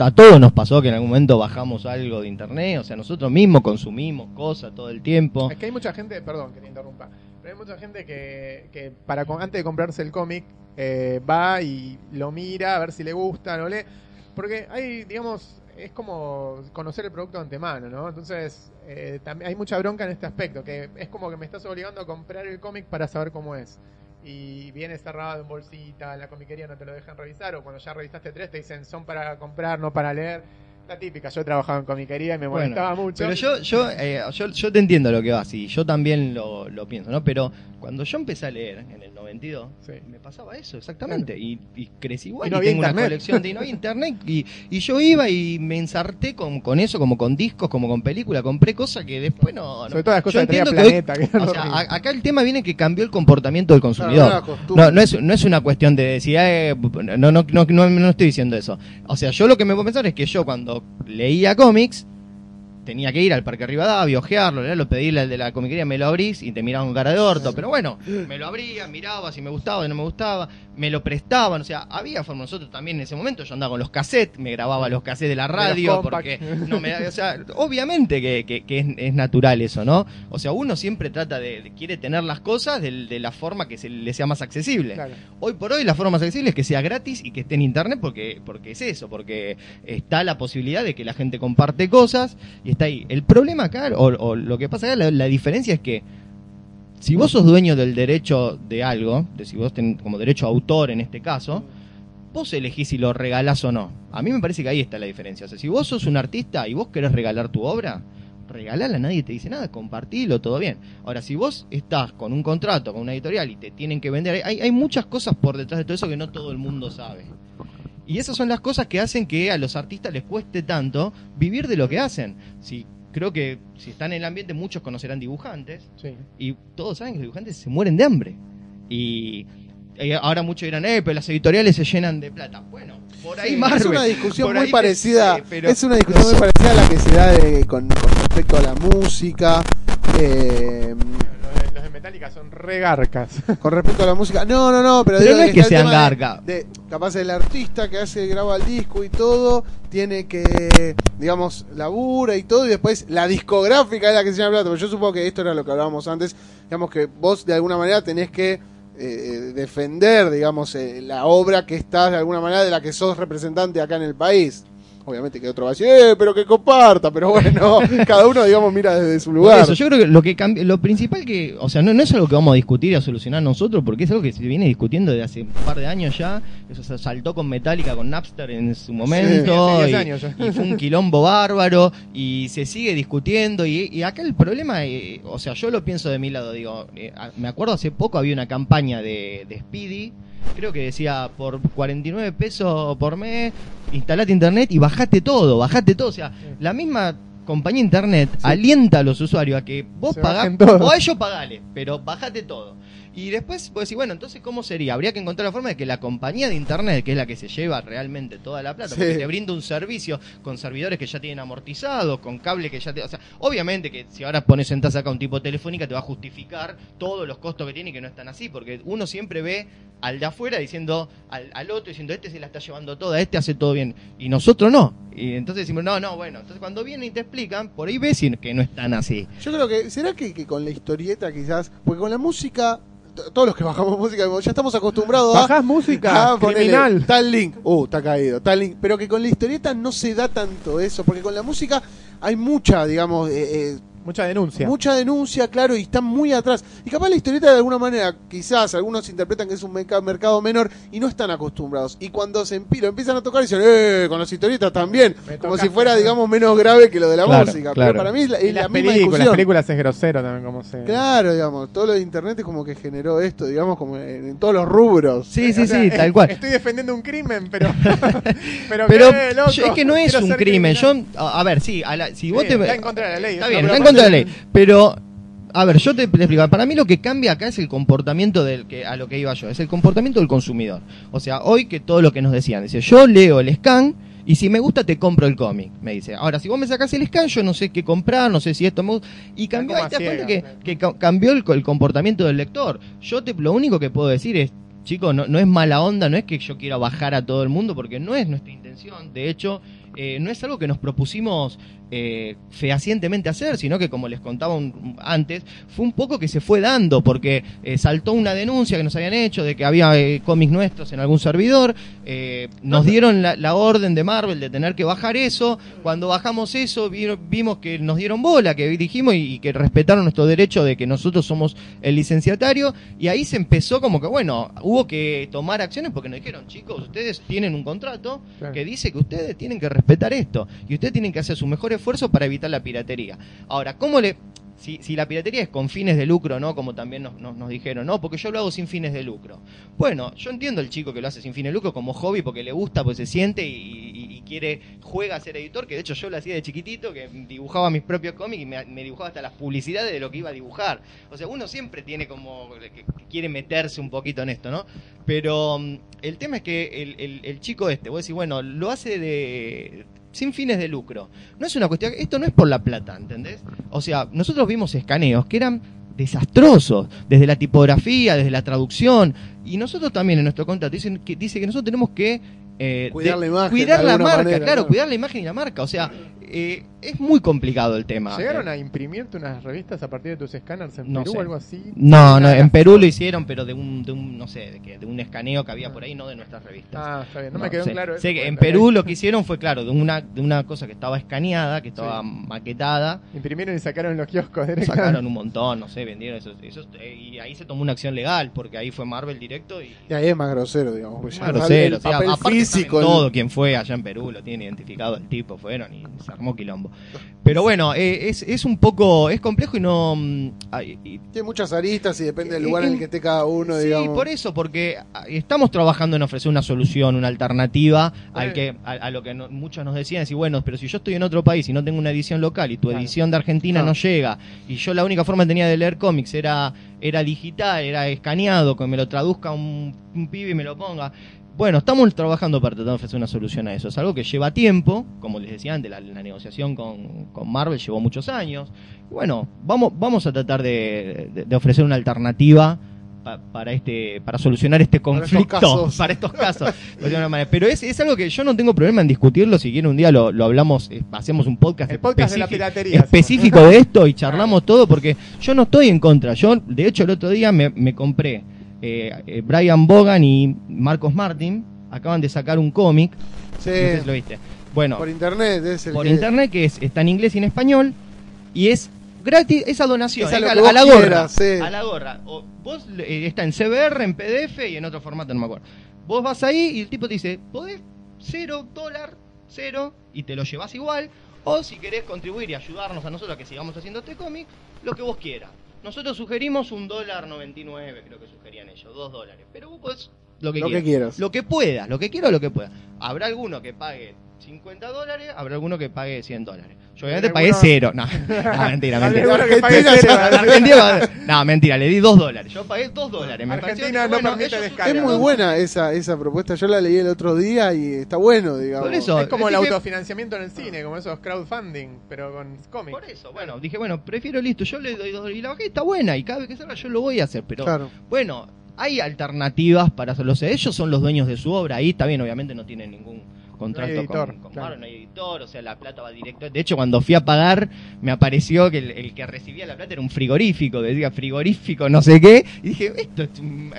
a todos nos pasó que en algún momento bajamos algo de internet, o sea, nosotros mismos consumimos cosas todo el tiempo. Es que hay mucha gente, perdón que te interrumpa, hay mucha gente que, que para antes de comprarse el cómic eh, va y lo mira a ver si le gusta, no lee. Porque hay, digamos, es como conocer el producto de antemano, ¿no? Entonces, eh, también hay mucha bronca en este aspecto, que es como que me estás obligando a comprar el cómic para saber cómo es. Y viene cerrado en bolsita, la comiquería no te lo dejan revisar, o cuando ya revisaste tres te dicen son para comprar, no para leer. La típica, yo he trabajado en comiquería y me Bueno, molestaba mucho. Pero yo, yo, eh, yo, yo te entiendo lo que vas y yo también lo, lo pienso, ¿no? Pero cuando yo empecé a leer en el 92, Sí. me pasaba eso, exactamente. Y, y crecí igual. Y no y había tengo una colección de y no había internet. Y, y yo iba y me ensarté con, con eso, como con discos, como con película. Compré cosas que después no. no- Sobre todo las yo cosas que entiendo que hoy- Planeta. que o sea, a- acá el tema viene que cambió el comportamiento del consumidor. No, no es, no es una cuestión de decir, eh, no, no, no, no, no estoy diciendo eso. O sea, yo lo que me puedo pensar es que yo cuando leía cómics, tenía que ir al Parque Rivadavia, ojearlo, leerlo, pedirle al de la comiquería, me lo abrís y te miraban con cara de orto. Pero bueno, me lo abría, miraba si me gustaba, si no me gustaba, me lo prestaban. O sea, había forma. Nosotros también en ese momento, yo andaba con los cassettes, me grababa los cassettes de la radio, porque no me o sea, obviamente que, que- que es, es natural eso, ¿no? O sea, uno siempre trata de, de- quiere tener las cosas de, de la forma que se le sea más accesible. Claro. Hoy por hoy la forma más accesible es que sea gratis y que esté en internet porque, porque es eso, porque está la posibilidad de que la gente comparte cosas y está ahí. El problema acá, o, o lo que pasa acá, la, la diferencia es que si vos sos dueño del derecho de algo, de si vos tenés como derecho autor en este caso, vos elegís si lo regalás o no. A mí me parece que ahí está la diferencia. O sea, si vos sos un artista y vos querés regalar tu obra, regalala, nadie te dice nada, compartilo, todo bien. Ahora, si vos estás con un contrato, con una editorial y te tienen que vender, hay, hay muchas cosas por detrás de todo eso que no todo el mundo sabe. Y esas son las cosas que hacen que a los artistas les cueste tanto vivir de lo que hacen. Creo que si están en el ambiente, muchos conocerán dibujantes Sí. y todos saben que los dibujantes se mueren de hambre. Y eh, ahora muchos dirán, eh, pero las editoriales se llenan de plata. Bueno, por ahí Sí, Marvel. es una discusión muy te- parecida. pero- Es una discusión muy parecida a la que se da de- con, con respecto a la música. eh, son regarcas. con respecto a la música. No, no, no, pero, Pero digo no es que está el sean tema de- garca. De, capaz el artista que hace, graba el disco y todo, tiene que, digamos, labura y todo, y después la discográfica es la que se llama plata. Pero yo supongo que esto era lo que hablábamos antes. Digamos que vos de alguna manera tenés que eh, defender, digamos, eh, la obra que estás de alguna manera de la que sos representante acá en el país. Obviamente que otro va a decir, eh, pero que comparta, pero bueno, cada uno, digamos, mira desde su Por lugar. eso, yo creo que lo que lo principal que, o sea, no, no es algo que vamos a discutir y a solucionar nosotros, porque es algo que se viene discutiendo desde hace un par de años ya. Eso se saltó con Metallica, con Napster en su momento. hace 10 y, años ya. y fue un quilombo bárbaro y se sigue discutiendo. Y, y acá el problema, eh, o sea, yo lo pienso de mi lado, digo, eh, me acuerdo hace poco había una campaña de, de Speedy. Creo que decía por 49 pesos por mes, instalate internet y bajate todo, bajate todo. O sea, la misma compañía internet alienta a los usuarios a que vos Se pagás, o a ellos pagale, pero bajate todo. Y después vos decís, bueno, entonces ¿cómo sería? Habría que encontrar la forma de que la compañía de internet, que es la que se lleva realmente toda la plata, porque Sí. te brinda un servicio con servidores que ya tienen amortizados, con cable que ya te... O sea, obviamente que si ahora pones en tasa acá un tipo telefónica te va a justificar todos los costos que tiene y que no están así, porque uno siempre ve al de afuera diciendo, al, al otro diciendo, este se la está llevando toda, este hace todo bien, y nosotros no. Y entonces decimos, no, no, bueno, entonces cuando vienen y te explican, por ahí ves que no están así. Yo creo que, ¿será que, que con la historieta quizás? Porque con la música, todos los que bajamos música, ya estamos acostumbrados a... Bajás música, Ah, ponele, criminal. Tal link, uh, está caído, tal link. Pero que con la historieta no se da tanto eso, porque con la música hay mucha, digamos, eh, eh, Mucha denuncia. mucha denuncia, claro, y están muy atrás. Y capaz la historieta de alguna manera, quizás algunos interpretan que es un merca- mercado menor y no están acostumbrados. Y cuando se lo empiezan a tocar, dicen, eh, con las historietas también. Me Como si fuera, digamos, menos grave que lo de la Claro, música. claro. Pero para mí es la, Y es la las misma películas, las películas es grosero también como se... Claro, digamos, todo lo de internet es como que generó esto, digamos, como en, en todos los rubros. Sí, sí, O sea, sí, eh, tal cual. Estoy defendiendo un crimen, pero... pero Pero qué loco, yo- es que no es quiero un crimen. Yo, criminal. a, a ver, sí, a la- si vos Sí, te. está en contra de la ley, Está bien, Pero está en contra de la aparte- ley. Pero, a ver, yo te, te explico. Para mí lo que cambia acá es el comportamiento del que a lo que iba yo. Es el comportamiento del consumidor. O sea, hoy que todo lo que nos decían. Dice, yo leo el scan. Y si me gusta, te compro el cómic, me dice. Ahora, si vos me sacás el scan, yo no sé qué comprar, no sé si esto me gusta. Y cambió, ahí te das cuenta que, que ca- cambió el comportamiento del lector. Yo te, lo único que puedo decir es, chicos, no, no es mala onda, no es que yo quiera bajar a todo el mundo, porque no es nuestra intención. De hecho, eh, no es algo que nos propusimos eh, fehacientemente hacer, sino que como les contaba un- antes, fue un poco que se fue dando, porque eh, saltó una denuncia que nos habían hecho de que había eh, cómics nuestros en algún servidor, eh, nos dieron la, la orden de Marvel de tener que bajar eso, cuando bajamos eso vi- vimos que nos dieron bola, que dijimos y, y que respetaron nuestro derecho de que nosotros somos el licenciatario, y ahí se empezó como que, bueno, hubo que tomar acciones porque nos dijeron, chicos, ustedes tienen un contrato Claro. que dice que ustedes tienen que respetar esto y ustedes tienen que hacer su mejor esfuerzo para evitar la piratería. Ahora, ¿cómo le... Si, si la piratería es con fines de lucro, ¿no? Como también nos, nos, dijeron, no, porque yo lo hago sin fines de lucro. Bueno, yo entiendo el chico que lo hace sin fines de lucro como hobby porque le gusta, porque se siente y, quiere, juega a ser editor, que de hecho yo lo hacía de chiquitito, que dibujaba mis propios cómics y me, dibujaba hasta las publicidades de lo que iba a dibujar. O sea, uno siempre tiene como quiere meterse un poquito en esto, ¿no? Pero mm, el tema es que el, el- el chico este, vos decís, bueno, lo hace de sin fines de lucro. No es una cuestión, esto no es por la plata, ¿entendés? O sea, nosotros vimos escaneos que eran desastrosos, desde la tipografía, desde la traducción, y nosotros también en nuestro contrato dicen que dice que nosotros tenemos que eh, Cuidar la imagen, cuidar la marca, manera, claro, ¿no? cuidar la imagen y la marca, o sea, eh, es muy complicado el tema. ¿Llegaron Eh, a imprimirte unas revistas a partir de tus escáneres en No Perú sé. o algo así? No, no, en Perú lo hicieron, pero de un, de un no sé, de, qué, de un escaneo que había por ahí, no de nuestras revistas. Ah, está bien, no, No, me quedó sé. claro. eso, Sé que porque en Perú lo que hicieron fue, claro, de una, de una cosa que estaba escaneada, que estaba Sí. maquetada, Imprimieron y sacaron en los kioscos sacaron un montón, no sé, vendieron esos, esos eh, y ahí se tomó una acción legal, porque ahí fue Marvel directo y... Y ahí es más grosero, digamos. pues Más grosero, el o sea, papel aparte físico. saben el- todo quien fue allá en Perú, lo tiene identificado el tipo, fueron y se armó quilombo. Pero bueno, eh, es, es un poco, es complejo y no... mm, ay, y- Tiene muchas aristas y depende del lugar en el que esté cada uno, Sí, digamos. por eso, porque ah, estamos trabajando en ofrecer una solución, una alternativa al que, a, a lo que no- muchos nos decían, si bueno, pero si yo estoy en otro país y no tengo una edición local y tu Claro. edición de Argentina no llega y yo la única forma que tenía de leer cómics era, era digital, era escaneado, que me lo traduzca un, un pibe y me lo ponga. Bueno, estamos trabajando para tratar de ofrecer una solución a eso. Es algo que lleva tiempo, como les decía antes, la, la negociación con, con Marvel llevó muchos años. Bueno, vamos, vamos a tratar de, de- de ofrecer una alternativa pa- para este para solucionar este Para estos conflicto casos. para estos casos pero es, es algo que yo no tengo problema en discutirlo si quieren un día lo, lo hablamos eh, hacemos un podcast, podcast de la específico- piratería. específico de esto y charlamos todo porque yo no estoy en contra yo de hecho el otro día me, me compré eh, eh, Brian Bogan y Marcos Martin acaban de sacar un cómic. Sí, no sé si lo viste. Bueno por internet es el por que- internet que es, está en inglés y en español y es gratis esa donación Es a a, la gorra quieras, sí. a la gorra. O vos eh, está en CBR en PDF y en otro formato no me acuerdo. Vos vas ahí y el tipo te dice podés cero dólar cero y te lo llevas igual o si querés contribuir y ayudarnos a nosotros a que sigamos haciendo este cómic lo que vos quieras nosotros sugerimos un dólar 99 creo que sugerían ellos dos dólares pero vos podés lo que Lo que quieras quieras. lo que puedas, lo que quiera o lo que pueda. Habrá alguno que pague 50 dólares, habrá alguno que pague 100 dólares. Yo obviamente pagué alguno- cero. No, no, mentira, mentira. Argentina cero. Argentina- no, mentira, le di 2 dólares. Yo pagué 2 dólares. Me Argentina no bueno, permite descarga. Es muy buena esa, esa propuesta. Yo la leí el otro día y está bueno, digamos. Por eso. Es como el Dije- autofinanciamiento en el cine, como esos crowdfunding, pero con cómics. Por eso, bueno, dije, bueno, prefiero listo, yo le doy 2 dólares. Y la bajé está buena y cada vez que salga yo lo voy a hacer. Pero Claro. bueno, hay alternativas para hacerlo. O sea, ellos son los dueños de su obra. Ahí está bien, obviamente no tienen ningún contrato editor, con, con claro. Marvel, no hay o sea, la plata va directo. De hecho, cuando fui a pagar, me apareció que el, el que recibía la plata era un frigorífico, decía frigorífico, no sé qué, y dije, esto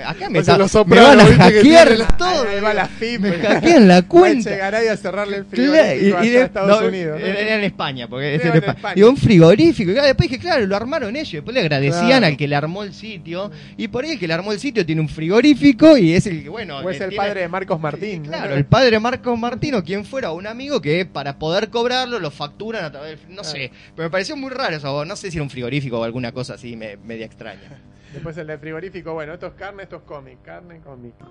acá me, O está- me van a hackear la- todo, Ahí va la FIP. me hackean la cuenta. Llegará a cerrarle el frigorífico allá de- a Estados no, Unidos. ¿no? Era era en España, porque Era en en España. España. Digo, un frigorífico. Y después dije, claro, lo armaron ellos. Después le agradecían Claro. al que le armó el sitio. Y por ahí el que le armó el sitio tiene un frigorífico y es el que, bueno. O es le el tiene- padre de Marcos Martín. ¿no? Claro, el padre Marcos Martino, quien fuera un amigo que para poder cobrarlo lo facturan a través del. No sé, pero me pareció muy raro eso. No sé si era un frigorífico o alguna cosa así me- media extraña. Después el del frigorífico, bueno, esto es carne, esto es cómic. Carne, cómic.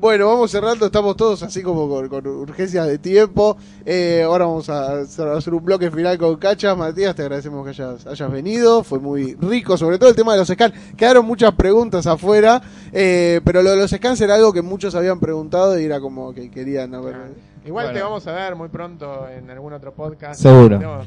Bueno, vamos cerrando, estamos todos así como con, con urgencias de tiempo. Eh, ahora vamos a hacer, un bloque final con Cachas. Matías, te agradecemos que hayas, hayas venido, fue muy rico, sobre todo el tema de los scans. Quedaron muchas preguntas afuera, eh, pero lo de los scans era algo que muchos habían preguntado y era como que querían. Claro. Igual Bueno. te vamos a ver muy pronto en algún otro podcast. Seguro. No,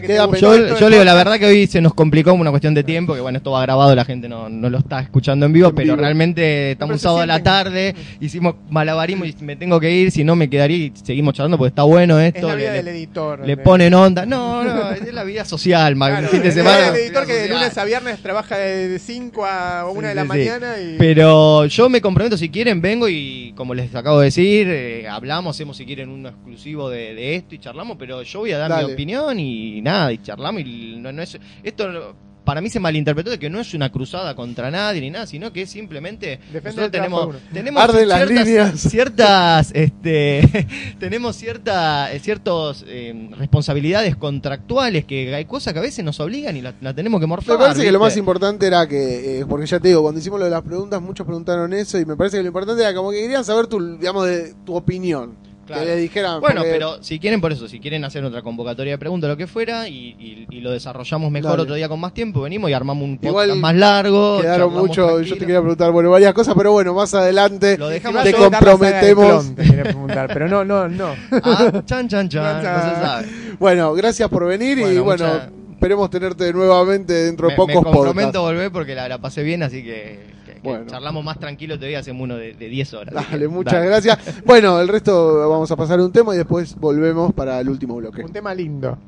que te Yo, yo le digo, la verdad que hoy se nos complicó una cuestión de tiempo, que bueno, esto va grabado, la gente no, no lo está escuchando en vivo, En pero vivo. realmente estamos pero un sábado a la tarde, hicimos malabarismo y me tengo que ir, si no me quedaría y seguimos charlando porque está bueno Es esto. la vida le, del editor. le de- ponen onda. No, no, es la vida social, Claro, el fin de es semana. el editor que de lunes a viernes trabaja de 5 a 1 Sí, de la sí, sí. mañana y... Pero yo me comprometo, si quieren, vengo y como les acabo de decir, eh, hablamos, hacemos si quieren uno exclusivo de, de esto y charlamos, pero yo voy a dar Dale. mi opinión y nada, y charlamos y no, no es... Esto para mí se malinterpretó de que no es una cruzada contra nadie ni nada, sino que es simplemente... Defender nosotros tenemos, tenemos Arden las ciertas, líneas. ciertas este, tenemos cierta, eh, ciertos eh, responsabilidades contractuales que hay cosas que a veces nos obligan y la, la tenemos que morfar. Me parece que lo más ¿viste? importante era que, eh, porque ya te digo, cuando hicimos lo de las preguntas, muchos preguntaron eso y me parece que lo importante era como que querían saber tu, digamos, de, tu opinión. Claro. Que le dijeran. Bueno, porque- pero si quieren por eso, si quieren hacer otra convocatoria de preguntas, lo que fuera, y, y- y lo desarrollamos mejor Dale. otro día con más tiempo, venimos y armamos un podcast Igual más largo. Quedaron mucho, yo te quería preguntar, bueno, varias cosas, pero bueno, más adelante Lo dejamos te comprometemos. clon, te quería preguntar, pero no, no, no. Ah, chan, chan, chan, no se sabe. Bueno, gracias por venir y Bueno, mucha- esperemos tenerte nuevamente dentro de Me, pocos me comprometo podcasts. volver porque la, la pasé bien, así que Bueno. charlamos más tranquilo todavía, hacemos uno de, de 10 horas. Dale, que, muchas dale. gracias. Bueno, el resto vamos a pasar un tema y después volvemos para el último bloque. Un tema lindo.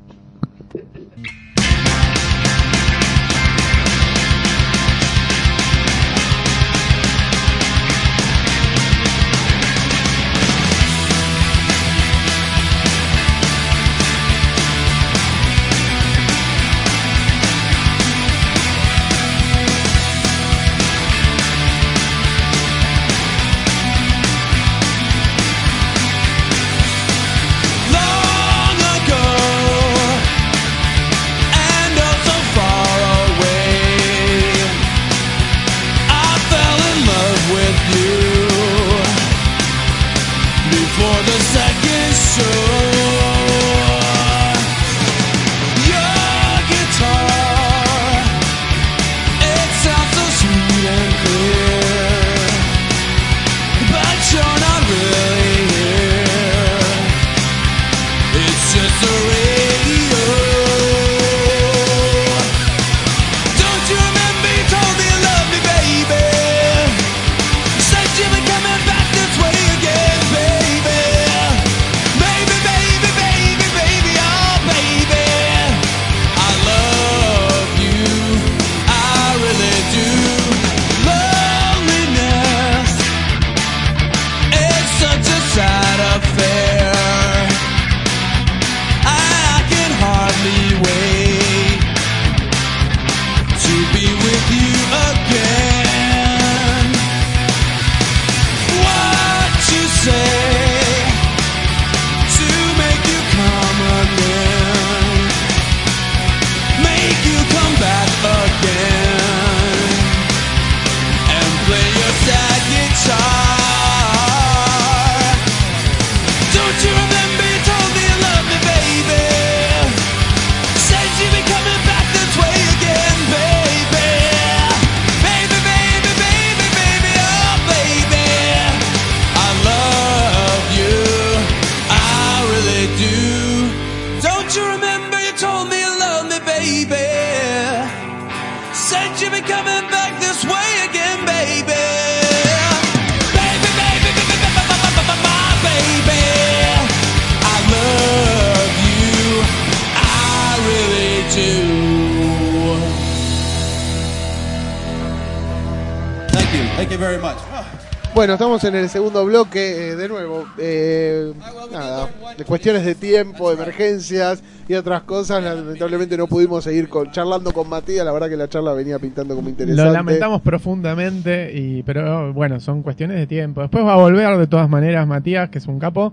Estamos en el segundo bloque, eh, de nuevo. eh, nada, de cuestiones de tiempo, de emergencias y otras cosas. Lamentablemente no pudimos seguir con, charlando con Matías. La verdad que la charla venía pintando como interesante. Lo lamentamos profundamente, y pero bueno, son cuestiones de tiempo. Después va a volver de todas maneras Matías, que es un capo.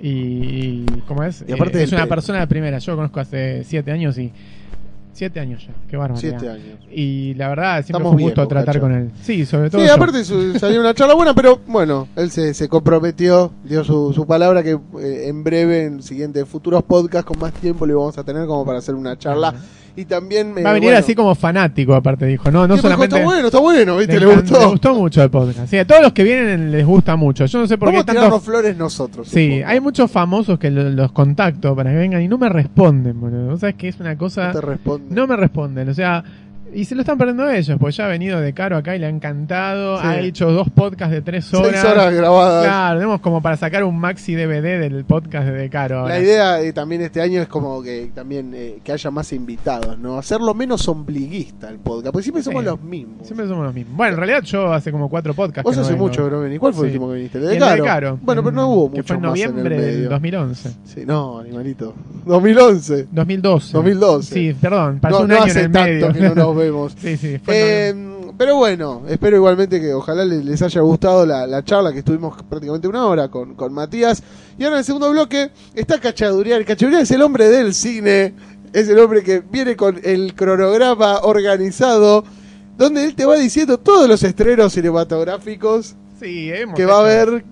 Y, y ¿cómo es? Y aparte Eh, es una pe- persona de primera. Yo lo conozco hace siete años y. Siete años ya, qué barbaridad. Siete años. Y la verdad, siempre Estamos fue un gusto viejos, tratar con él. Sí, sobre todo. Sí, yo. aparte su- salió una charla buena, pero bueno, él se, se comprometió, dio su, su palabra que eh, en breve, en siguientes futuros podcasts con más tiempo le vamos a tener como para hacer una charla y también me Va a venir bueno, así como fanático, aparte dijo. No, no solamente. Está bueno, está bueno, ¿viste? Le, gustó. le gustó mucho el podcast. Sí, a todos los que vienen les gusta mucho. Yo no sé por Vamos qué a tirarnos tantos. flores nosotros. Sí, hay muchos famosos que lo- los contacto para que vengan y no me responden, boludo. O sea, es que es una cosa. No te responde. No me responden, o sea, y se lo están perdiendo ellos, porque ya ha venido de Caro acá y le ha encantado, Sí. ha hecho dos podcasts de tres horas. Seis horas grabadas. Claro, tenemos como para sacar un maxi DVD del podcast de De Caro. ahora. La idea eh, también este año es como que también eh, que haya más invitados, ¿no? Hacerlo menos ombliguista el podcast, porque siempre somos Sí. los mismos. Siempre somos los mismos. Bueno, en realidad yo hace como cuatro podcasts. Vos que hace mucho que no venís. ¿Cuál fue el Sí. último que viniste? El el de de Caro. Caro. Bueno, pero no Mm, hubo Que mucho fue en más noviembre en el del medio. 2011. Sí, no, animalito. 2011. 2012. 2012. Sí, perdón, pasó No, un año hace en el tanto medio. que no nos vemos. sí, sí, Eh, pero bueno, espero igualmente que ojalá les, les haya gustado la, la charla que estuvimos prácticamente una hora con, con Matías. Y ahora en el segundo bloque está Cachadurian. Cachadurian es el hombre del cine, es el hombre que viene con el cronograma organizado, donde él te va diciendo todos los estrenos cinematográficos Sí, que va a haber.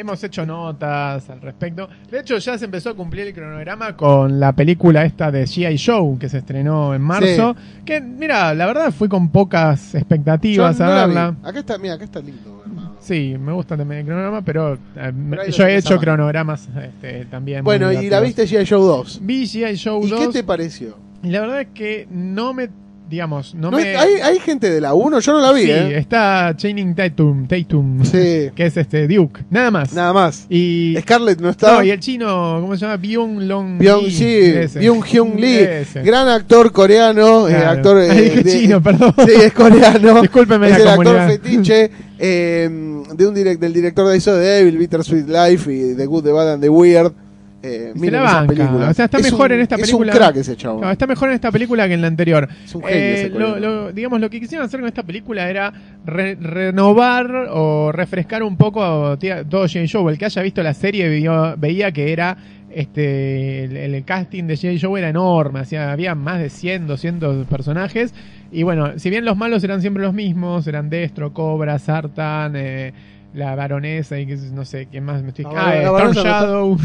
Hemos hecho notas al respecto. De hecho, ya se empezó a cumplir el cronograma con la película esta de G.I. Show que se estrenó en marzo. Que, mira, la verdad fui con pocas expectativas no a vi. verla. Acá está, mira, acá está lindo, hermano. Sí, me gusta también el cronograma, pero, eh, Pero yo he hecho cronogramas este, también. Bueno, y la viste G.I. Show 2. Vi G.I. Show ¿Y 2 qué te pareció? y la verdad es que no me, digamos, no, No me... hay, hay gente de la 1, yo no la vi, sí, ¿eh? está Channing Tatum, Tatum Sí. que es este Duke, nada más. Nada más. Y Scarlett no está. No, y el chino, ¿cómo se llama? Byung Long Byung, Lee. sí. Byung Hyun Lee, Ese. gran actor coreano, eh, Claro. actor Ah, dije de- chino, perdón. Sí, es coreano. Discúlpeme es la el comunidad. actor fetiche eh, de un direct, del director de Iso de Devil, Bittersweet Life y The Good, The Bad and The Weird. Eh, se la banca. O sea, está Es mejor un- en esta película. Es un crack ese chavo. No, está mejor en esta película que en la anterior. Es un genio Eh, ese lo, coreano. lo- digamos, lo que quisieron hacer con esta película era re- renovar o refrescar un poco tía, todo J. Joe. El que haya visto la serie vio- veía que era este el, el casting de J. Joe era enorme. O sea, había más de 100, 200 personajes. Y bueno, si bien los malos eran siempre los mismos, eran Destro, Cobra, Sartan, eh, la baronesa y que no sé quién más me estoy. La ah, eh, la Storm baronesa no está- Shadow.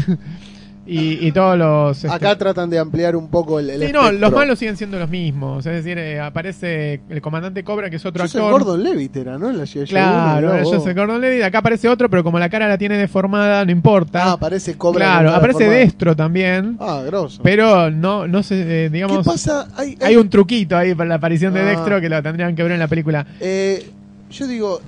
Y, y todos los. este, Acá tratan de ampliar un poco el, el Sí, no, los malos siguen siendo los mismos. Es decir, eh, aparece el comandante Cobra, que es otro Joseph actor. Gordon Levitt era, ¿no? En la Claro, 1, mirá yo vos. soy Gordon Levitt. Acá aparece otro, pero como la cara la tiene deformada, no importa. Ah, aparece Cobra. claro, aparece. Destro también. Ah, grosso. Pero no, no sé, eh, digamos. ¿Qué pasa? Hay, Hay un truquito ahí para la aparición de Ah. Destro que lo tendrían que ver en la película. Eh, yo digo,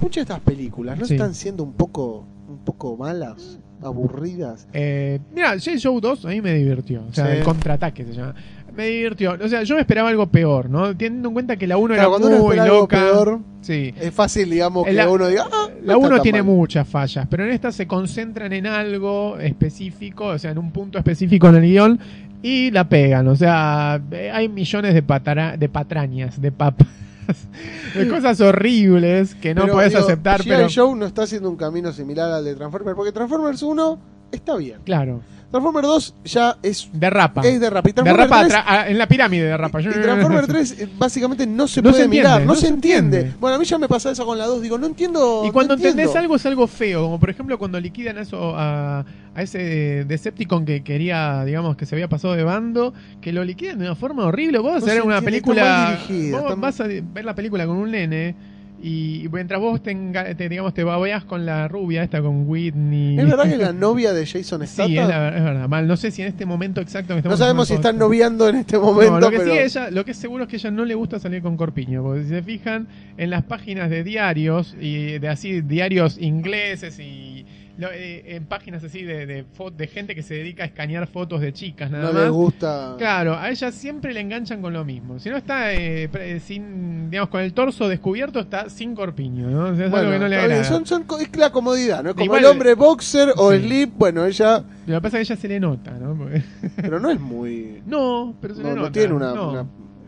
muchas de estas películas no Sí. están siendo un poco, un poco malas, aburridas. Eh, mira, J. Show 2 a mí me divirtió. O sea, Sí. el contraataque se llama. Me divirtió. O sea, yo me esperaba algo peor, ¿no? Teniendo en cuenta que la 1 Claro, era muy loca. peor, Sí. es fácil, digamos, que uno diga, ah, no La está 1 tan tiene mal. muchas fallas, pero en esta se concentran en algo específico, o sea, en un punto específico en el guion, y la pegan. O sea, eh, hay millones de, patara- de patrañas, de papas, de cosas horribles que no Pero, puedes digo, aceptar, G.I. pero. Joe no está haciendo un camino similar al de Transformers, porque Transformers 1 está bien. Claro, Transformers 2 ya es, derrapa. es de rap. Y Derrapa 3 atra- en la pirámide, derrapa. Yo- Y Transformers 3 eh, básicamente no se No puede se entiende, mirar, no, no se se entiende. entiende. Bueno, a mí ya me pasa eso con la 2, digo, no entiendo. Y cuando no entiendo. entendés algo es algo feo, como por ejemplo cuando liquidan eso a, a ese Decepticon que quería, digamos, que se había pasado de bando, que lo liquidan de una forma horrible. Vos vas a ver una película, dirigida, vos vas a ver la película con un nene y mientras vos te, enga- te, digamos te babeas con la rubia esta con Whitney. ¿Es verdad que la novia de Jason Statham? Sí, es, la- es verdad. Mal, no sé si en este momento exacto que no sabemos si están noviando en este momento, no, lo que pero... sí ella, lo que es seguro es que a ella no le gusta salir con corpiño, porque si se fijan en las páginas de diarios y de así diarios ingleses y lo- eh, en páginas así de, de, de gente que se dedica a escanear fotos de chicas nada no más. les gusta... Claro, a ella siempre le enganchan con lo mismo. Si no está eh, pre- sin, digamos, con el torso descubierto, está sin corpiño, ¿no? O sea, es Bueno, algo que no le está bien, agrada. son, son es la comodidad, ¿no? Como Igual- el hombre boxer o Sí. sleep, bueno, ella... Lo que pasa es que a ella se le nota, ¿no? Porque- Pero no es muy... no, pero se No, le no nota. tiene una- no. una-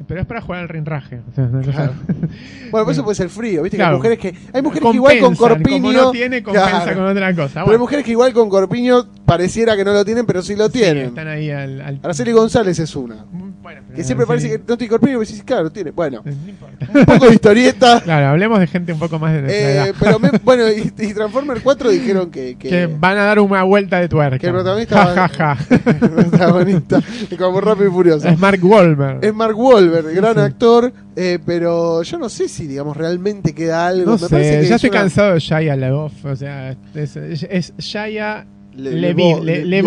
Pero es para jugar al rinraje. O sea, no- Claro. Bueno, por eso puede ser frío, ¿viste? Que Claro. hay mujeres que... Hay mujeres que igual con corpiño... Como no tiene, compensa Claro. con otra cosa. Pero hay Bueno, mujeres que igual con corpiño pareciera que no lo tienen, pero sí lo sí, tienen. están ahí al, al- Araceli González es una. Bueno, Que pero siempre sí, parece que no tiene corpiño, y vos decís, claro, tiene. Bueno, No importa. un poco de historieta. Claro, hablemos de gente un poco más de nuestra Eh, edad. pero me- bueno, y, y Transformer 4 dijeron que, que, que van a dar una vuelta de tuerca. que el protagonista Ja, ja, ja. el protagonista, como rápido y furioso. es Mark Wahlberg. Es Mark Wahlberg, gran Sí. actor, eh, pero yo no sé si, digamos, realmente queda algo. no Me parece sé, que ya es estoy una- cansado de Shia LaBeouf. O sea, es, es, es Shia Le- Levi- Le- Le-.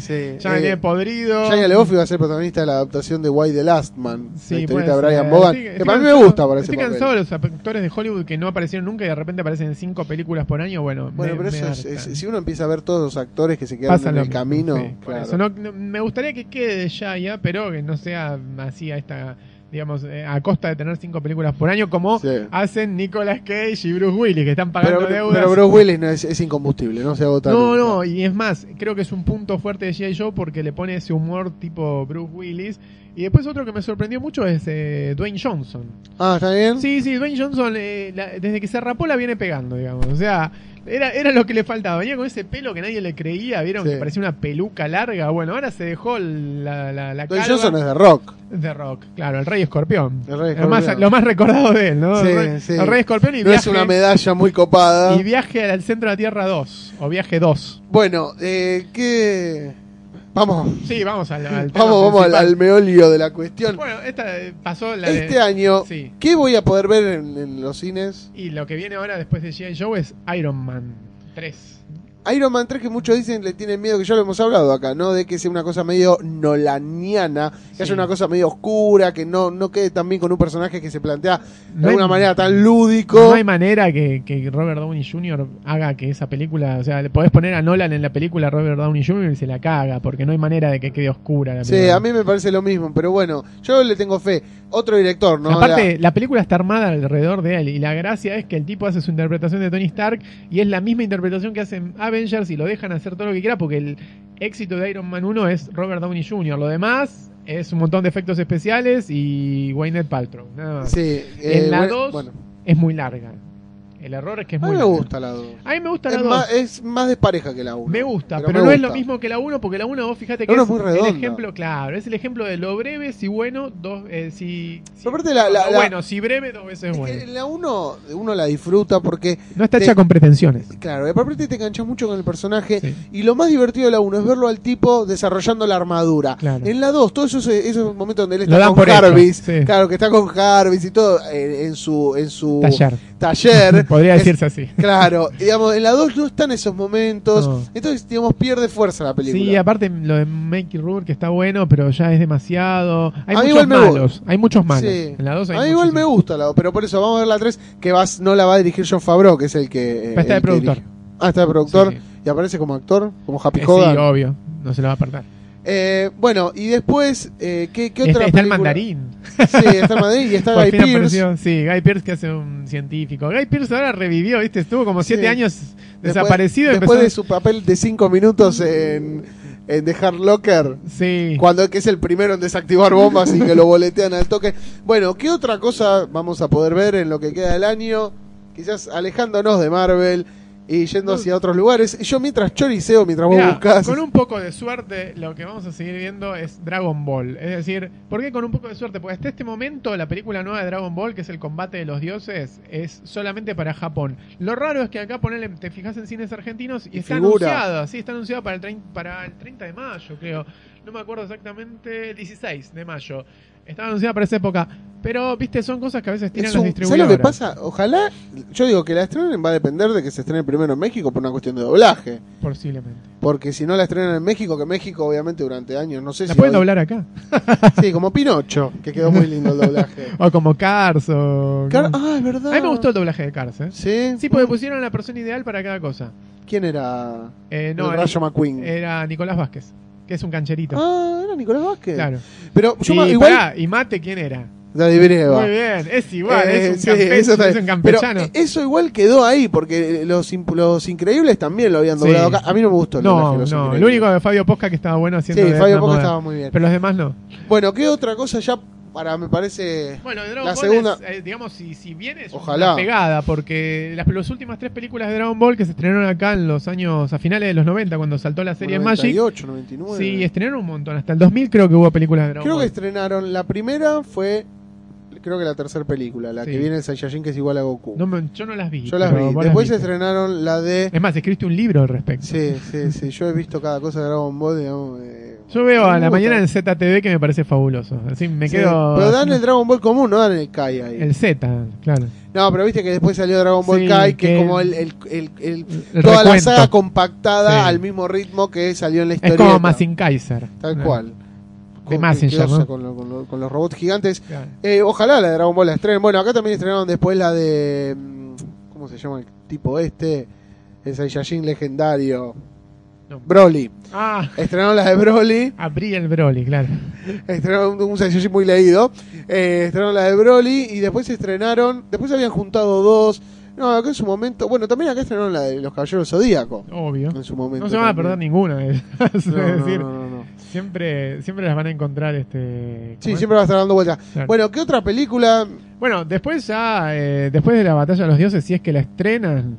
Sí, Ya me eh, tiene podrido. Shia iba a ser protagonista de la adaptación de Why the Last Man, Sí, la historieta de puede Brian. Bogan, Estoy- que estoy para mí me gusta para Estoy cansado de los actores de Hollywood que no aparecieron nunca y de repente aparecen en cinco películas por año. Bueno, Bueno, me- pero me eso es, si uno empieza a ver todos los actores que se quedan Pasa en el mismo, camino, sí, por claro. eso. No- no- me gustaría que quede de Shia, pero que no sea así a esta, digamos, eh, a costa de tener cinco películas por año, como Sí. hacen Nicolas Cage y Bruce Willis, que están pagando pero, deudas. pero Bruce Willis no es, es incombustible, no se agota. No, nunca. no, y es más, creo que es un punto fuerte de G.I. Joe porque le pone ese humor tipo Bruce Willis. Y después otro que me sorprendió mucho es eh, Dwayne Johnson. Ah, ¿está bien? Sí, sí, Dwayne Johnson eh, la- desde que se rapó la viene pegando, digamos. O sea, era, era lo que le faltaba. Venía con ese pelo que nadie le creía, vieron Sí. que parecía una peluca larga. Bueno, ahora se dejó la, la, la calva. Johnson es de rock. de rock, claro, el Rey Escorpión. El Rey Lo, más, lo más recordado de él, ¿no? Sí, el, Rey, sí. el Rey Escorpión y No viaje, es una medalla muy copada. y viaje al centro de la Tierra 2, o viaje 2. Bueno, eh, ¿qué...? Vamos, Sí, vamos al, al tema vamos, vamos al, principal. al meolio de la cuestión. Bueno, esta eh, pasó la de- este año, Sí. ¿qué voy a poder ver en, en los cines? Y lo que viene ahora después de G.I. Joe es Iron Man 3. Iron Man 3 que muchos dicen le tienen miedo, que ya lo hemos hablado acá, ¿no? De que sea una cosa medio nolaniana, que Sí. haya una cosa medio oscura, que no, no quede tan bien con un personaje que se plantea de No hay- alguna manera tan lúdico. No hay manera que, que Robert Downey Jr. haga que esa película, o sea, le podés poner a Nolan en la película Robert Downey Jr. y se la caga, porque no hay manera de que quede oscura la Sí, película. a mí me parece lo mismo, pero bueno, yo le tengo fe. Otro director, ¿no? Aparte, la... película está armada alrededor de él y la gracia es que el tipo hace su interpretación de Tony Stark y es la misma interpretación que hacen Avengers y lo dejan hacer todo lo que quiera porque el éxito de Iron Man 1 es Robert Downey Jr. Lo demás es un montón de efectos especiales y Gwyneth Paltrow. Nada más. Sí, eh, En la bueno, 2 bueno, es muy larga. El error es que es a muy mí me larga. gusta la 2. A mí me gusta Es la 2. más, es más despareja que la 1. Me gusta, pero, me no es lo mismo que la 1, porque la 1 vos fíjate que La es, es muy redonda. el ejemplo, claro, es el ejemplo de lo breve, si bueno, dos, eh, si, si- Pero aparte la- la- lo la- bueno, si breve, dos veces Es bueno. que la 1 uno la disfruta porque, No está te- hecha con pretensiones. claro, aparte te enganchas mucho con el personaje. Sí. Y lo más divertido de la 1 es verlo al tipo desarrollando la armadura. Claro. En la 2, todos esos, esos momentos donde él está con Jarvis, sí. claro, que está con Jarvis y todo, eh, en su, en su Taller. taller. Podría es- decirse así. Claro, digamos, en la 2 no están esos momentos. No. Entonces, digamos, pierde fuerza la película. Sí, aparte lo de Make Rubber que está bueno, pero ya es demasiado. Hay A muchos igual me malos. Hay muchos malos. Sí. En la 2 hay a mí igual me gusta la 2, pero por eso vamos a ver la 3, que vas, no la va a dirigir John Favreau, que es el que. eh, está de el que productor. dirige. Ah, está de productor. Sí, sí. Y aparece como actor, como Happy Eh, Hogan. sí, obvio. No se lo va a apartar. Eh, bueno, y después, eh, ¿qué, qué Está, otra está el película? mandarín. Sí, está el mandarín y está Guy apareció. Sí, Guy Pierce que hace un científico. Guy Pierce ahora revivió, ¿viste? Estuvo como siete Sí. años Después- desaparecido. Después empezó- de su papel de 5 minutos en, en The Hard Locker. Sí. Cuando que es el primero en desactivar bombas y que lo boletean al toque. Bueno, ¿qué otra cosa vamos a poder ver en lo que queda del año? Quizás alejándonos de Marvel y yendo No. hacia otros lugares. Y yo mientras choriceo, mientras vos Mirá, buscas. con un poco de suerte, lo que vamos a seguir viendo es Dragon Ball. Es decir, ¿por qué con un poco de suerte? Porque hasta este momento la película nueva de Dragon Ball, que es el combate de los dioses, es solamente para Japón. Lo raro es que acá ponele, te fijas en cines argentinos y, Y está figura. anunciada, sí, está anunciada para el, trein- para el 30 de mayo, creo. No me acuerdo exactamente, el 16 de mayo. Estaba anunciada para esa época. Pero, viste, son cosas que a veces tiran Es las un- distribuidoras. ¿Sabes lo que pasa? Ojalá, yo digo que la estrenen va a depender de que se estrene primero en México por una cuestión de doblaje. Posiblemente. Porque si no la estrenan en México, que México obviamente durante años, no sé La si... pueden va a- doblar acá. Sí, como Pinocho, que quedó muy lindo el doblaje. O como Cars o... Car- ah, es verdad. A mí me gustó el doblaje de Cars, ¿eh? Sí, Sí, porque pusieron a la persona ideal para cada cosa. ¿Quién era? Eh, no, el era, Rayo McQueen. era Nicolás Vázquez, que es un cancherito. Ah, era Nicolás Vázquez. claro. Pero yo me- igual. pará, ¿y Mate quién era? Breva. Muy bien, es igual, Eh, es un, sí, campe- eso es un campechano. eh, eso igual quedó ahí, porque los, los increíbles también lo habían Sí. doblado acá. A mí no me gustó el no, los no, lo único de Fabio Posca que estaba bueno haciendo Sí, de Fabio Posca estaba muy bien. Pero los demás no. Bueno, ¿qué otra cosa ya para me parece Bueno, Dragon la Ball segunda. es, eh, digamos, si, si bien es Ojalá. una pegada, porque las, las últimas tres películas de Dragon Ball que se estrenaron acá en los años, a finales de los 90, cuando saltó la serie Magic, 98, 99. sí, estrenaron un montón. Hasta el 2000 creo que hubo películas de Dragon Creo que Ball. estrenaron la primera fue creo que la tercera película, la Sí. que viene el Saiyajin que es igual a Goku. No yo no las vi. Yo las vi. Después se las estrenaron la de Es más, escribiste un libro al respecto. Sí, sí, sí, yo he visto cada cosa de Dragon Ball, digamos, eh, Yo veo a la mañana en ZTV que me parece fabuloso. Así me Sí, quedo. Pero dan el Dragon Ball común, no dan el Kai ahí. el Z, claro. No, pero viste que después salió Dragon Ball Sí, Kai, que que- es como el, el, el- el- toda la saga compactada Sí. al mismo ritmo que salió en la Es historia. como Massing Kaiser. Tal No. cual. ¿No? con, lo- con lo- con los robots gigantes. Claro. Eh, ojalá la de Dragon Ball la estrenen. Bueno, acá también estrenaron después la de. mm, ¿Cómo se llama el tipo este? El Saiyajin legendario. No. Broly. Ah, Estrenaron la de Broly. abrí el Broly, claro. Estrenaron un, Saiyajin muy leído. Eh, estrenaron la de Broly. Y después estrenaron. Después habían juntado dos. No, acá en su momento. Bueno, también acá estrenaron la de los Caballeros Zodíaco. Obvio. En su momento. No se van a perder ninguna de esas, es No, decir, no, no, siempre siempre las van a encontrar este Sí, siempre va a estar dando vueltas. Claro. Bueno, ¿qué otra película? Bueno, después ya eh, después de la batalla de los dioses, si es que la estrenan,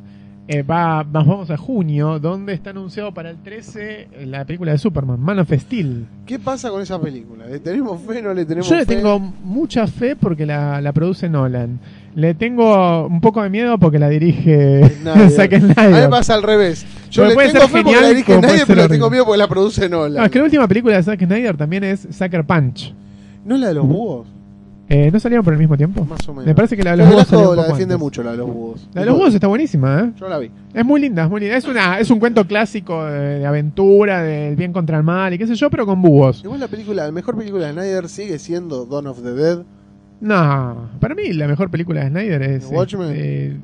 eh, va nos vamos a junio, donde está anunciado para el 13 la película de Superman, Man of Steel. ¿Qué pasa con esa película? ¿Le tenemos fe no le tenemos Yo le fe? tengo mucha fe porque la, la produce Nolan. Le tengo un poco de miedo porque la dirige. Zack Snyder. pasa al revés. Yo Pero le puede tengo fe porque la dirige nadie, pero tengo miedo porque la produce Nolan. No, es que la última película de Zack Snyder también es Sucker Punch. ¿No es la de los búhos? Eh, ¿No salieron por el mismo tiempo? Más o menos. Me parece que la de los búhos la defiende antes. mucho, la de los búhos. La de los búhos está buenísima, ¿eh? Yo la vi. Es muy linda, es muy linda. Es, una, es un cuento clásico de, de aventura, del bien contra el mal y qué sé yo, pero con búhos. Igual la película, la mejor película de Snyder sigue siendo Dawn of the Dead. No, para mí la mejor película de Snyder es... Watchmen. eh,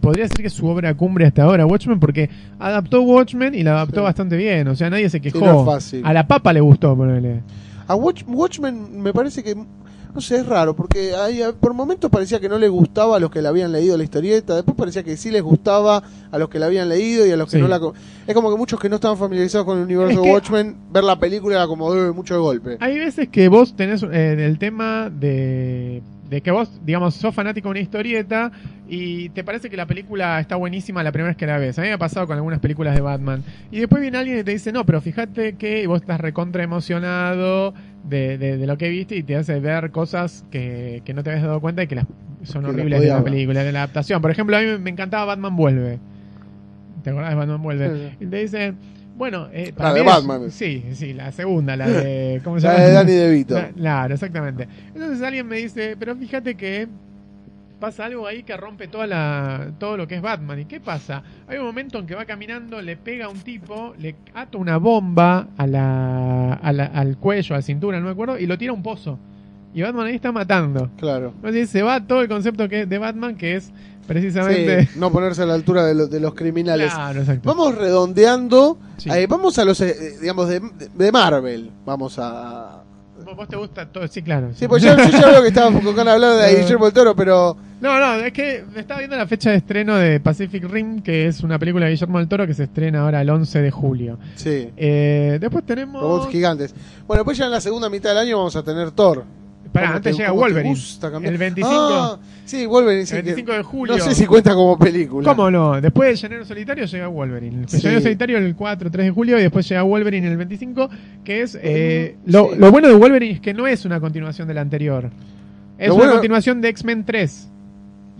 podría decir que es su obra cumbre hasta ahora, Watchmen, porque adaptó Watchmen y la adaptó Sí. bastante bien. O sea, nadie se quejó. no es fácil. A la papa le gustó, ponele. A Watch- Watchmen me parece que, no sé, es raro, porque hay, por momentos parecía que no le gustaba a los que le habían leído la historieta, después parecía que sí les gustaba a los que la habían leído y a los que Sí. no la... Es como que muchos que no estaban familiarizados con el universo Es que- Watchmen, ver la película era como "Eh, mucho de golpe. Hay veces que vos tenés eh, el tema de, de que vos, digamos, sos fanático de una historieta y te parece que la película está buenísima la primera vez que la ves. A mí me ha pasado con algunas películas de Batman. Y después viene alguien y te dice, no, pero fíjate que vos estás recontra emocionado de, de, de lo que viste y te hace ver cosas que, que no te habías dado cuenta y que las, son Que horribles de la película, de la adaptación. Por ejemplo, a mí me encantaba Batman Vuelve. ¿Te acordás de Batman Vuelve? Sí, sí. Y te dicen, bueno, eh, para La de es- Batman. Sí, sí, la segunda, la de... ¿Cómo se La llama? de Danny DeVito. La- Claro, exactamente. Entonces alguien me dice, pero fíjate que pasa algo ahí que rompe toda la, todo lo que es Batman. ¿Y qué pasa? Hay un momento en que va caminando, le pega a un tipo, le ata una bomba a la, a la- al cuello, a la cintura, no me acuerdo, y lo tira a un pozo. Y Batman ahí está matando. Claro. Entonces se va todo el concepto que de Batman, que es precisamente... Sí, no ponerse a la altura de, lo- de los criminales. Claro, exacto. Vamos redondeando, Sí. eh, vamos a los, eh, digamos, de, de Marvel. Vamos a... ¿Vos te gusta todo? Sí, claro. Sí, pues yo, yo ya veo que estaba con ganas de hablar de Guillermo del Toro, pero... No, no, es que me estaba viendo la fecha de estreno de Pacific Rim, que es una película de Guillermo del Toro que se estrena ahora el 11 de julio. Sí. Eh, después tenemos... Robots gigantes. Bueno, pues ya en la segunda mitad del año vamos a tener Thor. ¿Cómo antes te- llega Wolverine. gusta? El 25. Ah, sí, Wolverine. sí, el 25 que- de julio. No sé si cuenta como película. ¿Cómo no? Después de Llanero Solitario llega Wolverine. El Sí. Llanero Solitario el 4, 3 de julio y después llega Wolverine el 25, que es... eh, lo, lo bueno de Wolverine es que no es una continuación de la anterior. Es Lo una bueno- continuación de X-Men 3.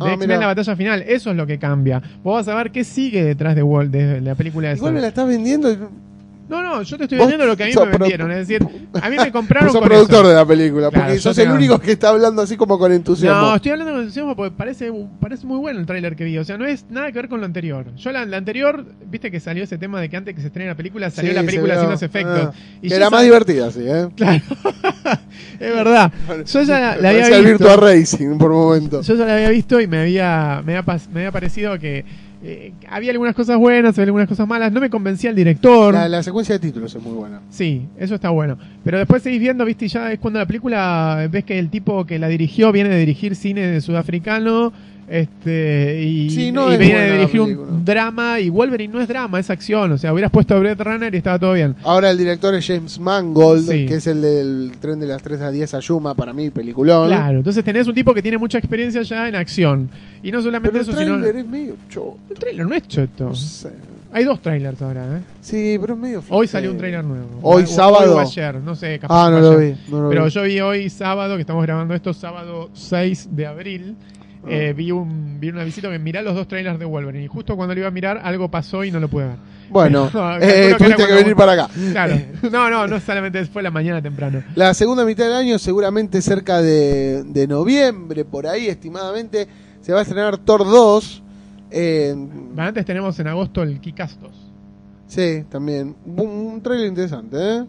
De Ah, X-Men la batalla final. Eso es lo que cambia. Vos vas a ver qué sigue detrás de, de la película de Igual me la estás vendiendo. No, no, yo te estoy vendiendo lo que a mí me vendieron. Es decir, a mí me compraron Vos sos con productor eso. de la película, Claro, porque yo sos te el único que está hablando así como con entusiasmo. No, estoy hablando con entusiasmo porque parece, parece muy bueno el tráiler que vi. O sea, no es nada que ver con lo anterior. Yo la, la anterior, viste que salió ese tema de que antes que se estrene la película, salió Sí, la película sin los efectos. Ah, y que era más sab- divertida, sí, ¿eh? Claro. es verdad. Yo ya la, la había visto. Virtua Racing por momentos. Yo ya la había visto y me había, me había, me había parecido que eh, había algunas cosas buenas, había algunas cosas malas. No me convencía el director. La, la secuencia de títulos es muy buena. Sí, eso está bueno. Pero después seguís viendo, viste, ya es cuando la película ves que el tipo que la dirigió viene de dirigir cine sudafricano Este, y, Sí, no y de la dirigir un drama y Wolverine no es drama, es acción. O sea, hubieras puesto a Brett Runner y estaba todo bien. Ahora el director es James Mangold, Sí. que es el del tren de las 3 a 10 a Yuma, para mí, peliculón. Claro, entonces tenés un tipo que tiene mucha experiencia ya en acción. Y no solamente Pero el eso, sino. trailer es medio choto. El trailer no es choto. No sé. Hay dos trailers ahora, ¿eh? Sí, pero es medio Hoy flojero. salió un trailer nuevo. Hoy O- sábado. o ayer, no sé, capaz Ah, no lo ayer. vi. No lo Pero vi. yo vi hoy sábado, que estamos grabando esto, sábado 6 de abril. Ah. eh, vi, un, vi una visita que mirá los dos trailers de Wolverine. Y justo cuando lo iba a mirar, algo pasó y no lo pude ver. Bueno, No, eh, tuviste que venir para acá. Claro. No, no, no solamente fue la mañana temprano. La segunda mitad del año, seguramente cerca de, de noviembre, por ahí estimadamente, se va a estrenar Thor 2. Eh, Antes tenemos en agosto el Kikastos. sí, también. Un, un trailer interesante, ¿eh?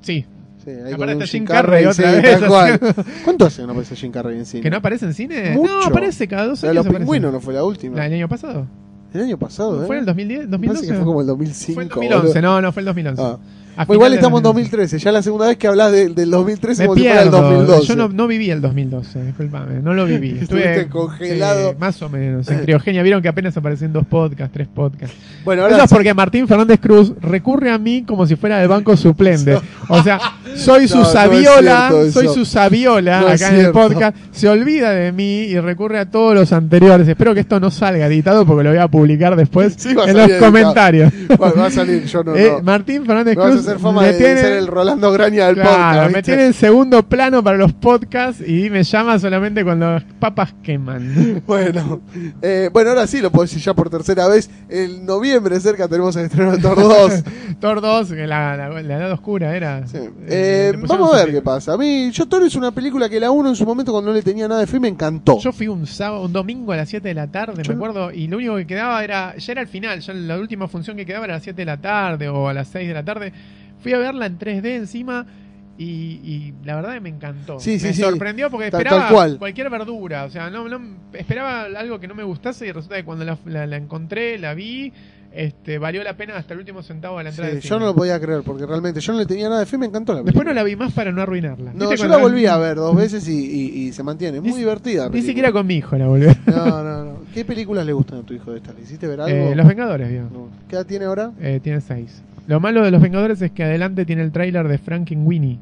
Sí, Sí, ahí aparece Jim Carrey otra sí, vez, tal cual. ¿Cuánto hace que no aparece Jim Carrey en cine? que no aparece en cine. Mucho. No, aparece cada dos La de años. los pingüinos no fue la última. La del año pasado. El año pasado, ¿eh? ¿Fue en el 2010? Me 2012? parece que fue como el 2005. Fue en 2011, boludo. no, no fue el 2011. Ah. Pues igual estamos en de 2013, ya la segunda vez que hablas de- del 2013 Me como si fuera el pierdo. 2012. Yo no, no viví el 2012, disculpame, no lo viví. Estuviste congelado. sí, más o menos, en criogenia. Vieron que apenas aparecen dos podcasts, tres podcasts. Bueno, Eso ahora es porque Martín Fernández Cruz recurre a mí como si fuera del banco suplente. O sea, soy su No, sabiola, soy eso. su sabiola acá en el podcast. Se olvida de mí y recurre a todos los anteriores. Espero que esto no salga editado porque lo voy a publicar después Sí, en los editado. comentarios. Bueno, va a salir, yo no. Eh. Martín Fernández Cruz hacer fama me de, de tiene- ser el Rolando Graña del Claro, podcast. me ¿viste? tiene en segundo plano para los podcasts y me llama solamente cuando las papas queman. Bueno, eh, bueno, ahora sí lo puedo decir ya por tercera vez. El noviembre cerca tenemos el estreno de Thor 2. Thor 2, que la, la, la edad oscura era. Sí. Eh, Eh, vamos a ver qué pasa. A mí, yo Thor es una película que la uno en su momento cuando no le tenía nada de fe me encantó. Yo fui un sábado, un domingo a las 7 de la tarde, Yo me acuerdo, y lo único que quedaba era, ya era el final, ya la última función que quedaba era a las 7 de la tarde o a las 6 de la tarde. Fui a verla en 3D encima y, y la verdad que me encantó. Sí, sí, me sí. sorprendió porque Tal- esperaba tal cual. cualquier verdura, o sea, no, no esperaba algo que no me gustase y resulta que cuando la, la- la encontré, la vi, este valió la pena hasta el último centavo de la Sí, entrada. del yo no lo podía creer porque realmente yo no le tenía nada de fe me encantó la Después película. no la vi más para no arruinarla. No, ¿Viste yo la volví a ver dos veces y, y- y se mantiene. Muy Ni- divertida. Ni siquiera con mi hijo la volví. No, no, no. ¿Qué películas le gustan a tu hijo de estas? ¿Le hiciste ver algo? Eh, Los Vengadores. No. ¿Qué edad tiene ahora? Eh, tiene 6. Lo malo de Los Vengadores es que adelante tiene el tráiler de Frankenweenie.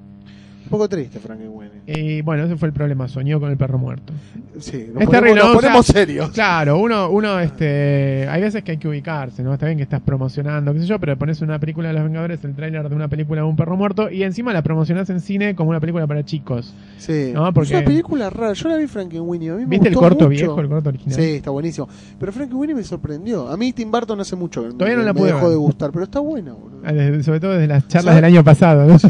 Un poco triste, Frankenweenie. Y bueno, ese fue el problema. Soñó con el perro muerto. Sí, nos Es ponemos, terrible, nos ¿no? O sea, ponemos serios. Claro, uno, uno, este, hay veces que hay que ubicarse, ¿no? Está bien que estás promocionando, qué sé yo, pero pones una película de Los Vengadores, el tráiler de una película de un perro muerto, y encima la promocionás en cine como una película para chicos. Sí. No, porque- Es una película rara. Yo la vi Frankenweenie. A mí me ¿Viste el corto mucho. viejo, el corto original? Sí, está buenísimo. Pero Frankenweenie me sorprendió. A mí Tim Burton hace mucho Todavía no me, la me pude dejó ver. de gustar, pero está buena, boludo. Sobre todo desde las charlas del año pasado, ¿no? Sí.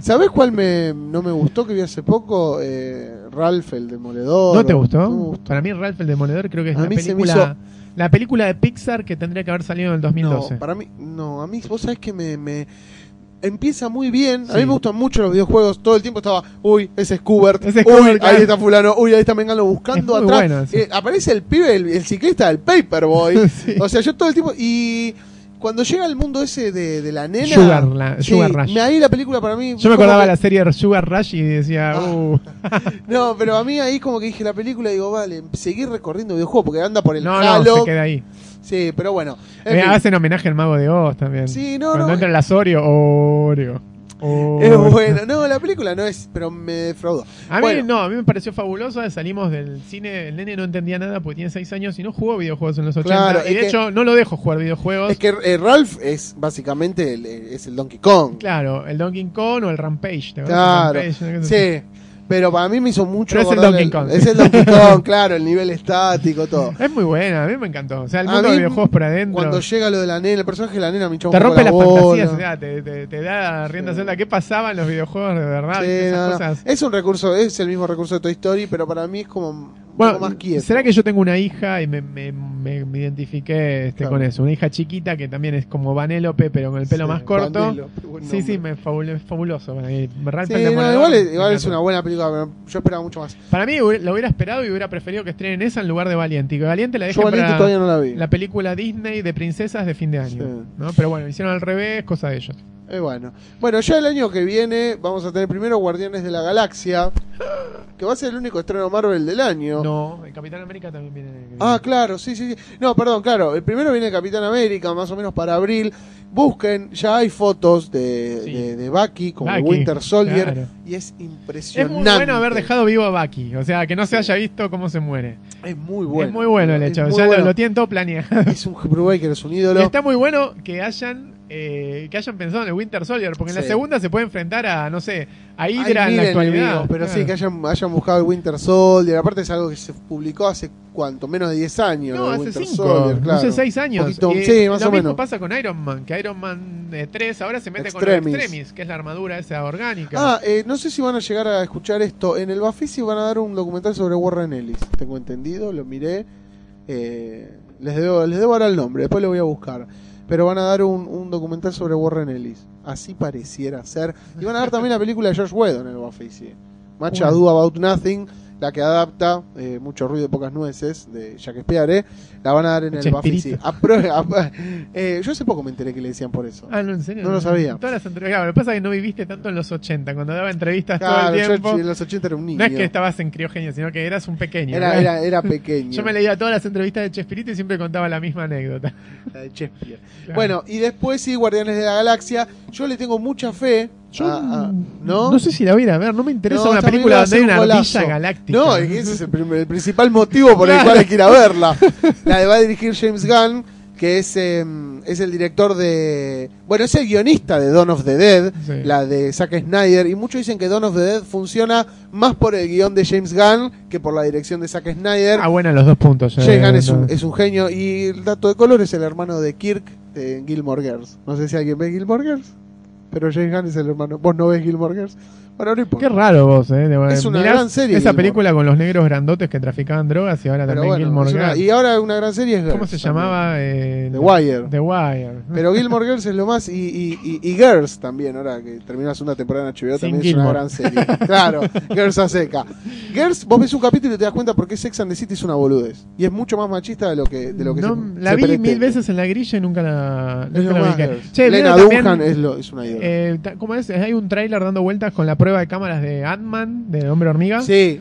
¿Sabés cuál me, no me gustó que vi hace poco? Eh, Ralph, el Demoledor. ¿No te gustó? No me gustó. Para mí Ralph el Demoledor creo que es A la película, la película de Pixar que tendría que haber salido en el 2012. No, para mí, no, a mí, vos sabés que me, me- empieza muy bien. A mí me gustan mucho los videojuegos. Todo el tiempo estaba, uy, ese es Kubert, Ese es uy, Kubert, ahí está fulano, uy, ahí está Mengano buscando atrás. bueno, sí. Eh, aparece el pibe, el, el ciclista del Paperboy. Sí. O sea, yo todo el tiempo y cuando llega al mundo ese de, de la nena, Sugar la- sí, Sugar Rush. me- ahí la película para mí Yo me acordaba de que- la serie Sugar Rush y decía, Ah. uh, No, pero a mí ahí como que dije la película digo, vale, seguir recorriendo videojuegos porque anda por el no, no, Halo. se queda ahí. Sí, pero bueno. en Me fin. hacen homenaje al mago de Oz también. Sí, no, Cuando no. entra el Asorio, Oreo. Es Oreo. bueno, no, la película no es, pero me defraudó. A mí Bueno. no, a mí me pareció fabuloso. Salimos del cine, el nene no entendía nada porque tiene 6 años y no jugó videojuegos en los 80. Claro, y de que- hecho, no lo dejo jugar videojuegos. Es que eh, Ralph es básicamente el, eh, es el Donkey Kong. Claro, el Donkey Kong o el Rampage. ¿te? Claro, Rampage, así. sí. Pero para mí me hizo mucho. Pero es el Donkey Kong. Es el Donkey Kong, claro, el nivel estático, todo. Es muy buena, a mí me encantó. O sea, el mundo de videojuegos por adentro. Cuando llega lo de la nena, el personaje de la nena me hinchó un te rompe la las bola. fantasías, o sea, te, te- te da rienda Sí. ¿Qué pasaba en los videojuegos de verdad? Sí, ¿Viste? Esas no, no. cosas. Es un recurso, es el mismo recurso de Toy Story, pero para mí es como Bueno, poco más quieto. ¿será que yo tengo una hija y me, me, me- me identifiqué este, Claro. con eso? Una hija chiquita que también es como Vanélope, pero con el pelo Sí, más corto. Sí, sí, nombre. me fabul- es fabuloso. Sí, no, igual, es, igual es una buena película, pero yo esperaba mucho más. Para mí lo hubiera esperado y hubiera preferido que estrenen esa en lugar de Valiente. Y que Valiente la dejen Valiente para todavía no la vi. la película Disney de princesas de fin de año. Sí. ¿no? Pero bueno, hicieron al revés, cosa de ellos. Eh, bueno. bueno, ya el año que viene vamos a tener primero Guardianes de la Galaxia, que va a ser el único estreno Marvel del año. No, el Capitán América también viene. Ah, claro, sí, sí, sí. No, perdón, claro. El primero viene Capitán América, más o menos para abril. Busquen, ya hay fotos de, Sí. de, de Bucky como Bucky, Winter Soldier claro. y es Es impresionante. muy bueno haber dejado vivo a Bucky. O sea, que no se haya visto cómo se muere. Es muy bueno. es muy bueno el Es hecho. Ya lo- bueno. lo, tienen todo planeado. Es un Brubaker, es un Y ídolo. está muy bueno que hayan eh, que hayan pensado en el Winter Soldier, porque en la segunda se puede enfrentar a, no sé, a Hay Hydra en la actualidad. enemigos, pero sí, que hayan, hayan buscado el Winter Soldier. Aparte es algo que se publicó hace cuánto, menos de 10 años. No, hace Winter 5, Soldier, no claro. sé, 6 años. Poquito- Y sí, más lo o mismo menos. pasa con Iron Man, que Iron Man eh, 3 ahora se mete con el Extremis, que es la armadura esa orgánica. Ah, eh, no sé si van a llegar a escuchar esto. En el Bafisi van a dar un documental sobre Warren Ellis. Tengo entendido, lo miré. Eh, les, debo, les debo ahora el nombre, después lo voy a buscar. Pero van a dar un, un documental sobre Warren Ellis. Así pareciera ser. Y van a dar también la película de George Whedon en el Bafisi. Much Bueno. Ado About Nothing, la que adapta eh, Mucho Ruido y Pocas Nueces de Shakespeare. La van a dar en el Bafisi. Eh, yo hace poco me enteré que le decían por eso. Ah, no, en serio. No lo sabía. Todas las entrevistas. Claro, lo que pasa es que no viviste tanto en los 80, cuando daba entrevistas todo Claro, el yo tiempo. en los 80 era un niño. No es que estabas en criogenia, sino que eras un pequeño. Era, era, era pequeño. Yo me leía todas las entrevistas de Chespirito y siempre contaba la misma anécdota. La de Shakespeare. Claro. Bueno, y después sí, Guardianes de la Galaxia. Yo le tengo mucha fe. Yo a- a- ¿no? no sé si la voy a ir a ver, no me interesa No, una película donde hay una ardilla golazo. galáctica. No, es ese es el, principal motivo por el Claro. cual hay que ir a verla. La de va a dirigir James Gunn, que es, eh, es el director de. Bueno, es el guionista de Dawn of the Dead, Sí. la de Zack Snyder. Y muchos dicen que Dawn of the Dead funciona más por el guion de James Gunn que por la dirección de Zack Snyder. Ah, bueno, los dos puntos. eh, James Gunn es no. un, es un genio. Y el dato de color es el hermano de Kirk de Gilmore Girls. No sé si alguien ve Gilmore Girls, pero James Gunn es el hermano. ¿Vos no ves Gilmore Girls? Bueno, no importa. Qué raro vos, eh. de- Es una mirás gran serie, Esa Gilmore. película con los negros grandotes que traficaban drogas y ahora Pero también bueno, Gilmore Girls. y ahora una gran serie es Girls. ¿Cómo se también. llamaba? Eh, The Wire. The Wire. Pero Gilmore Girls es lo más. Y, y, y, y Girls también, ahora que terminó la segunda temporada en HBO, Sin también Gilmore. es una gran serie. claro, Girls a seca. Girls, vos ves un capítulo y te das cuenta por qué Sex and the City es una boludez. Y es mucho más machista de lo que, de lo que No, se, la se vi pretende. mil veces en la grilla y nunca la, nunca la vi. Che, Lena ¿vieron también, Dunham es, lo, es una ídola. eh, ¿Cómo es? Hay un tráiler dando vueltas con la prueba de cámaras de Ant-Man, de Hombre Hormiga. Sí,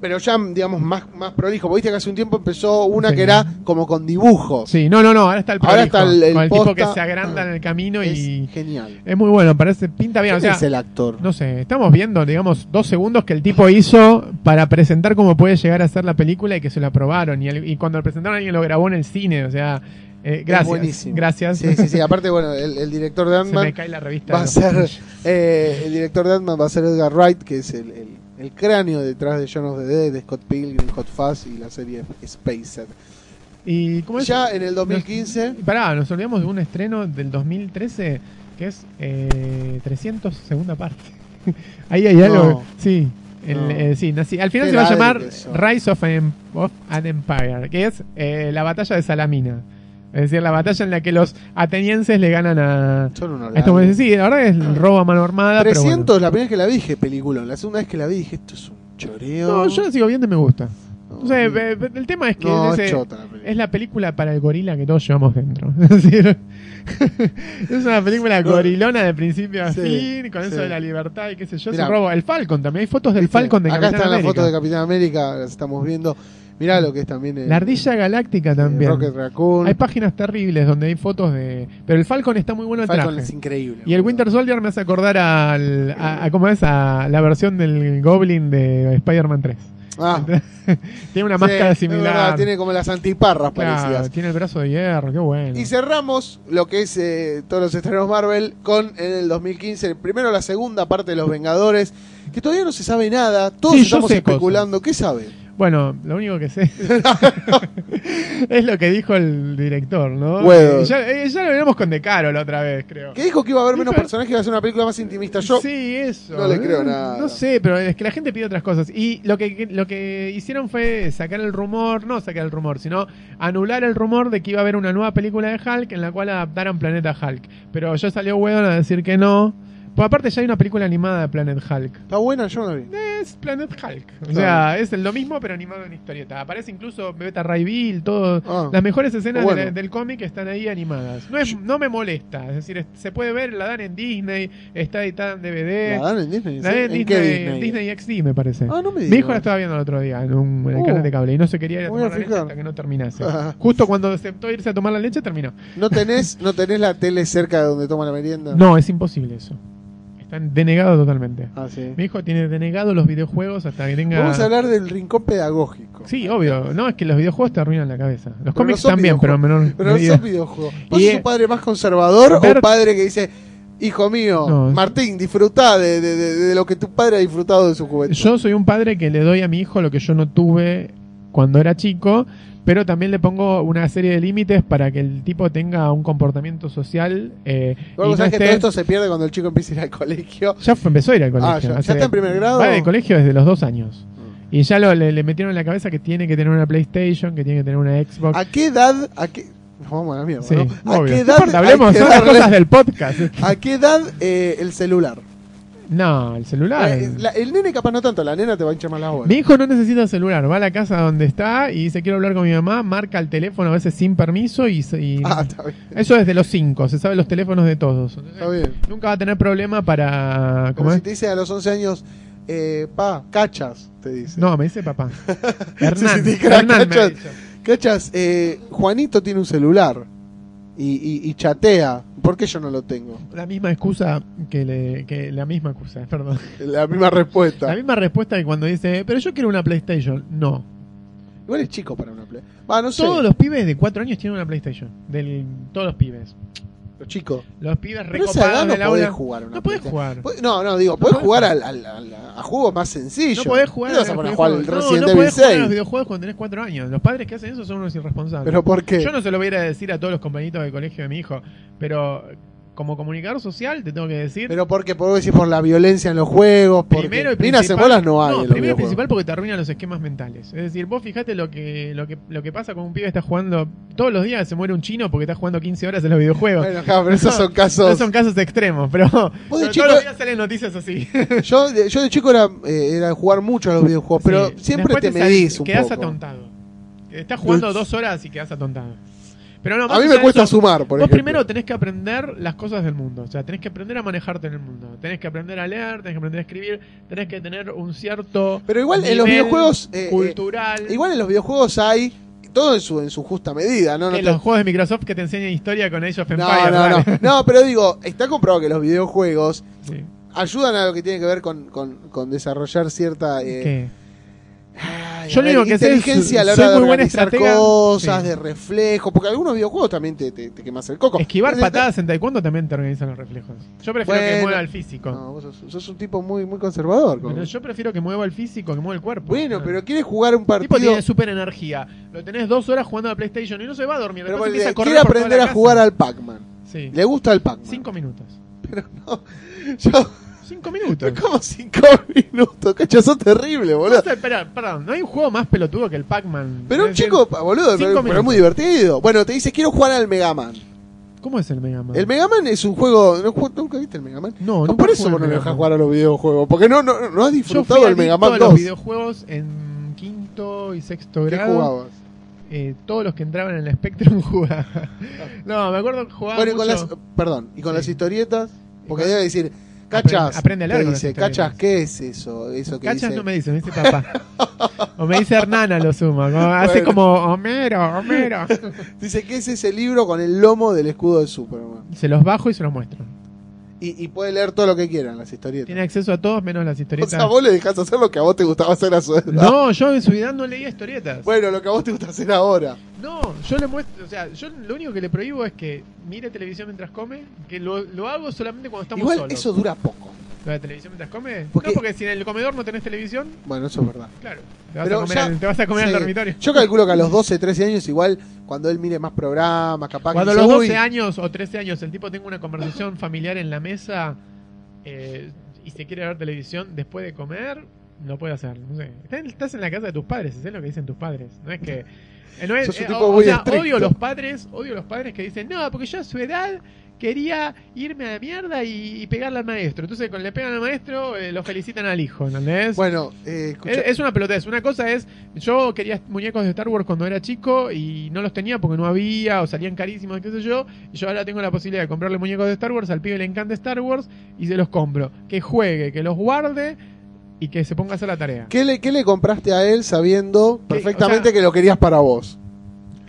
pero ya, digamos, más, más prolijo. Viste que hace un tiempo empezó una Sí. que era como con dibujos. Sí, no, no, no, ahora está el Ahora prolijo, está el- el con el tipo que se agranda en el camino Es y genial. es muy bueno, parece, pinta bien, o ¿Quién sea, es el actor? no sé, estamos viendo, digamos, dos segundos que el tipo hizo para presentar cómo puede llegar a ser la película y que se lo aprobaron y, el- y cuando lo presentaron alguien lo grabó en el cine, o sea, eh, Es gracias, buenísimo. gracias, Sí, sí, sí. Aparte, bueno, el, el director de Ant-Man cae la revista. va a ser. Eh, el director de Ant-Man va a ser Edgar Wright, que es el, el, el cráneo detrás de John of the Dead, de Scott Pilgrim, Hot Fuzz y la serie Spacer. Y cómo es? Ya en el 2015. Y Pará, nos olvidamos de un estreno del 2013 que es eh, 300 segunda parte. Ahí hay algo. No. Sí. el- No. eh, sí, nací- al final se va a llamar. Rise of, an- of an Empire, que es eh, la batalla de Salamina. Es decir, la batalla en la que los atenienses le ganan a. Son unos estos ladris. Sí, la verdad es robo a mano armada. pero 300, la primera vez que la vi dije película. La segunda vez que la vi dije esto es un choreo. No, yo la sigo viendo y me gusta. No, O sea, no. eh, el tema es que No, ese- chota la película. es la película para el gorila que todos llevamos dentro. Es decir, es una película gorilona de principio a Sí, fin, con eso de la libertad y qué sé yo. Mirá. Ese robo. El Falcon también. Hay fotos del. Falcon de Acá Capitán están las América. fotos de Capitán América, las estamos viendo. Mirá lo que es también el, La ardilla galáctica también. Rocket Raccoon. Hay páginas terribles donde hay fotos de. Pero el Falcon está muy bueno el Falcon traje. es increíble. Y el. Winter Soldier me hace acordar al, a, a- ¿cómo es? A la versión del Goblin de Spider-Man 3. Ah, Tiene una sí, máscara similar. verdad, tiene como las antiparras Claro, parecidas. tiene el brazo de hierro, qué bueno. Y cerramos lo que es eh, todos los estrenos Marvel con en el 2015, primero la segunda parte de Los Vengadores, que todavía no se sabe nada, todos Sí, estamos especulando. ¿Qué sabe? Bueno, lo único que sé es lo que dijo el director, ¿no? Bueno. Eh, Ya, eh, ya lo vimos con De Caro la otra vez, creo. Que dijo que iba a haber menos Dijo- personajes y iba a ser una película más intimista. Yo, sí, eso. no le creo Eh, nada. No sé, pero es que la gente pide otras cosas. Y lo que, lo que hicieron fue sacar el rumor, no sacar el rumor, sino anular el rumor de que iba a haber una nueva película de Hulk en la cual adaptaran Planeta Hulk. Pero ya salió Whedon a decir que no. Pues aparte ya hay una película animada de Planet Hulk. Está buena, yo no la vi. Es Planet Hulk. O sea, es lo mismo pero animado en historieta. Aparece incluso Beta Ray Bill, todo. Ah. Las mejores escenas Bueno. de la- del cómic están ahí animadas. No, es, no me molesta. Es decir, es- se puede ver, la dan en Disney, está editada en DVD. ¿La dan en Disney? La dan en ¿En Disney, qué Disney? Disney XD, me parece. Ah, no me Mi hijo la estaba viendo el otro día en, un, en el Oh. canal de cable y no se quería ir a Voy a tomar la leche hasta que no terminase. Ah. Justo cuando aceptó irse a tomar la leche, terminó. ¿No tenés, ¿No tenés la tele cerca de donde toma la merienda? No, es imposible eso. Están denegados totalmente. Ah, sí. Mi hijo tiene denegado los videojuegos hasta que tenga. Vamos a hablar del rincón pedagógico. Sí, obvio. No, es que los videojuegos te arruinan la cabeza. Los Pero cómics no también, pero en menor Pero no medida. son videojuegos. ¿Vos Y, sos un padre más conservador o Bert- un padre que dice, hijo mío, No. Martín, disfrutá de, de- de- de lo que tu padre ha disfrutado de su juventud? Yo soy un padre que le doy a mi hijo lo que yo no tuve cuando era chico, pero también le pongo una serie de límites para que el tipo tenga un comportamiento social. Eh, Igual y no que todo esto se pierde cuando el chico empieza a ir al colegio. Ya fue- empezó a ir al colegio. Ah, ya- está en primer grado. Va de colegio desde los dos años. Y ya lo, le, le metieron en la cabeza que tiene que tener una PlayStation, que tiene que tener una Xbox. ¿A qué edad, a qué, nos vamos a la mierda, Sí, ¿no? ¿A qué edad, hablemos, son las cosas del podcast. ¿A qué edad eh, el celular? No, el celular. Eh, la- el nene capaz no tanto, la nena te va a hinchar más la bola. Mi hijo no necesita celular, va a la casa donde está y dice quiero hablar con mi mamá, marca el teléfono a veces sin permiso y, se- y- Ah, está bien. eso desde los 5, se sabe los teléfonos de todos. Entonces, Está bien. Nunca va a tener problema para... Como ¿Cómo si es? te dice a los 11 años, eh, pa, cachas, te dice. No, me dice papá. Hernán, Sí, sí, te cra- Hernán me ha cachas. dicho. Cachas, eh, Juanito tiene un celular y, y- y chatea. ¿Por qué yo no lo tengo? La misma excusa que, le, que la misma excusa, perdón. La misma respuesta. La misma respuesta que cuando dice, pero yo quiero una PlayStation. No. Igual es chico para una play. Va, no sé. Todos los pibes de 4 años tienen una PlayStation. Del, todos los pibes. Los chicos. Los pibes recopados no del podés aula. jugar una No podés PlayStation. jugar. Po- No, no, digo, podés podés jugar al, al- al- a juegos más sencillos. No podés jugar ¿Qué te vas a poner a jugar al videojuegos. Resident no, no Evil podés jugar a los 6? videojuegos cuando tenés 4 años. Los padres que hacen eso son unos irresponsables. ¿Pero por qué? Yo no se lo voy a ir a decir a todos los compañitos del colegio de mi hijo, pero como comunicador social te tengo que decir. Pero porque podés decir por la violencia en los juegos. Porque primero y principal, no hay los primero y principal porque te arruinan los esquemas mentales. Es decir, vos fijate lo que, lo que lo que pasa con un pibe que está jugando todos los días se muere un chino porque está jugando 15 horas en los videojuegos. Bueno, claro, pero esos son casos. No son casos extremos, pero, pero chico- todos los días salen noticias así. Yo, de- yo de chico era, eh, era jugar mucho a los videojuegos, pero siempre te medís un quedás poco. atontado. Estás jugando Ups. dos horas y quedás atontado. Pero no, A mí me cuesta eso, sumar, por Vos ejemplo. primero tenés que aprender las cosas del mundo. O sea, tenés que aprender a manejarte en el mundo. Tenés que aprender a leer, tenés que aprender a escribir, tenés que tener un cierto. Pero igual en los videojuegos, eh, eh, cultural. Igual en los videojuegos hay todo en su, en su justa medida, ¿no? No, te- los juegos de Microsoft que te enseñan historia con Age of no, Empires. no, no. dale. No, pero digo, está comprobado que los videojuegos Sí. ayudan a lo que tiene que ver con, con, con desarrollar cierta eh, ¿Qué? Ay, Yo lo único que sé es- inteligencia a la soy hora de muy buena estratega. cosas, Sí. de reflejo, porque algunos videojuegos también te, te, te quemas el coco. Esquivar patadas en taekwondo también te organizan los reflejos. Yo prefiero que mueva el físico. No, vos sos, sos un tipo muy, muy conservador. Pero yo prefiero que mueva el físico que mueva el cuerpo. Bueno, No. pero quieres jugar un El tipo partido. tiene super energía. Lo tenés dos horas jugando a la PlayStation y no se va a dormir. Pero Después porque empieza a correr quiere por toda aprender la a casa. jugar al Pac-Man. Sí. Le gusta el Pac-Man. Cinco minutos. Pero no. Yo. Cinco minutos. Como cinco minutos, cacho, sos terrible, No boludo. espera, perdón, no hay un juego más pelotudo que el Pac-Man. Pero un chico, boludo, pero, pero es muy divertido. Bueno, te dice, quiero jugar al Mega Man. ¿Cómo es el Mega Man? El Mega Man es un juego. ¿no ju- ¿Nunca viste el Mega Man? No, nunca por eso vos no le dejas jugar a los videojuegos. Porque no, no, no has Yo disfrutado fui el Mega Man a los 2. videojuegos en quinto y sexto ¿Qué grado. jugabas? Eh, todos los que entraban en el Spectrum jugaba. no, me acuerdo que jugaba Bueno, y con mucho. las, perdón, y con Sí. las historietas, porque debe decir, cachas, aprende a leer te con las dice, cachas, ¿qué es eso? Eso que Cachas dice, no me dice, me dice papá. o me dice Hernana lo suma. Hace como Homero, Homero. dice, ¿qué es ese libro con el lomo del escudo de Superman? se los bajo y se los muestro. Y, y puede leer todo lo que quieran, las historietas. Tiene acceso a todos menos las O historietas. sea, vos le dejás hacer lo que a vos te gustaba hacer a su edad. No, yo en su vida no leía historietas. Bueno, lo que a vos te gusta hacer ahora. No, yo le muestro, o sea, yo lo único que le prohíbo es que mire televisión mientras come, que lo, lo hago solamente cuando estamos Igual solos. eso dura poco. ¿Lo de televisión mientras come? Porque- No, porque si en el comedor no tenés televisión, Bueno, eso es verdad. claro, te vas, Pero a comer, ya- al- te vas a comer sí. al dormitorio. Yo calculo que a los 12, 13 años, igual, cuando él mire más programas, capaz Cuando a los dice, 12 "Uy, años o 13 años el tipo tenga una conversación familiar en la mesa eh, y se quiere ver televisión después de comer, lo puede hacer. No sé. Estás- en la casa de tus padres, es lo que dicen tus padres. No es que. eh, no es- eh, o, o sea, odio los padres, odio los padres que dicen, no, porque yo a su edad quería irme a la mierda y, y pegarle al maestro. Entonces, cuando le pegan al maestro, eh, lo felicitan al hijo, ¿entendés? Bueno, eh, Es, es una pelotez. Una cosa es, yo quería muñecos de Star Wars cuando era chico y no los tenía porque no había o salían carísimos, qué sé yo. Y yo ahora tengo la posibilidad de comprarle muñecos de Star Wars. Al pibe le encanta Star Wars y se los compro. Que juegue, que los guarde y que se ponga a hacer la tarea. ¿qué, le, ¿qué le compraste a él sabiendo perfectamente O sea- que lo querías para vos?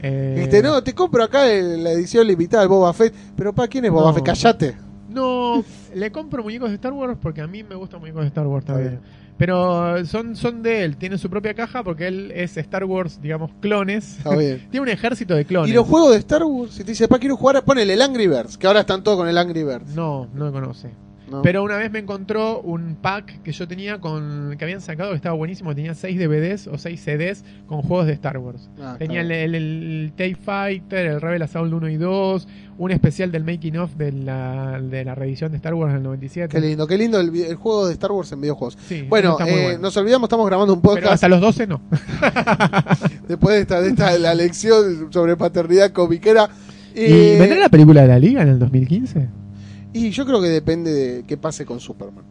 Eh, Dijiste, no, te compro acá el- la edición limitada del Boba Fett. Pero ¿para quién es Boba No. Fett? Callate. No, le compro muñecos de Star Wars porque a mí me gustan muñecos de Star Wars también. Pero son, son de él, tiene su propia caja porque él es Star Wars, digamos, clones. Está bien. tiene un ejército de clones. ¿Y los juegos de Star Wars? Si te dice, pa, quiero jugar, ponele el Angry Birds, que ahora están todos con el Angry Birds. No, no lo conoce. ¿No? Pero una vez me encontró un pack que yo tenía con que habían sacado que estaba buenísimo. Tenía 6 DVDs o 6 CDs con juegos de Star Wars. Ah, Tenía el, el, el Fighter, el Rebel Assault 1 y 2, un especial del making of de la, de la revisión de Star Wars del 97. Qué lindo, qué lindo el, el juego de Star Wars en videojuegos. Sí, Bueno, eh, bueno. nos olvidamos, estamos grabando un Pero podcast hasta los 12 no. después de esta, de esta la lección sobre paternidad comiquera. ¿Y Eh, vendrá la película de la Liga en el 2015? Y yo creo que depende de qué pase con Superman.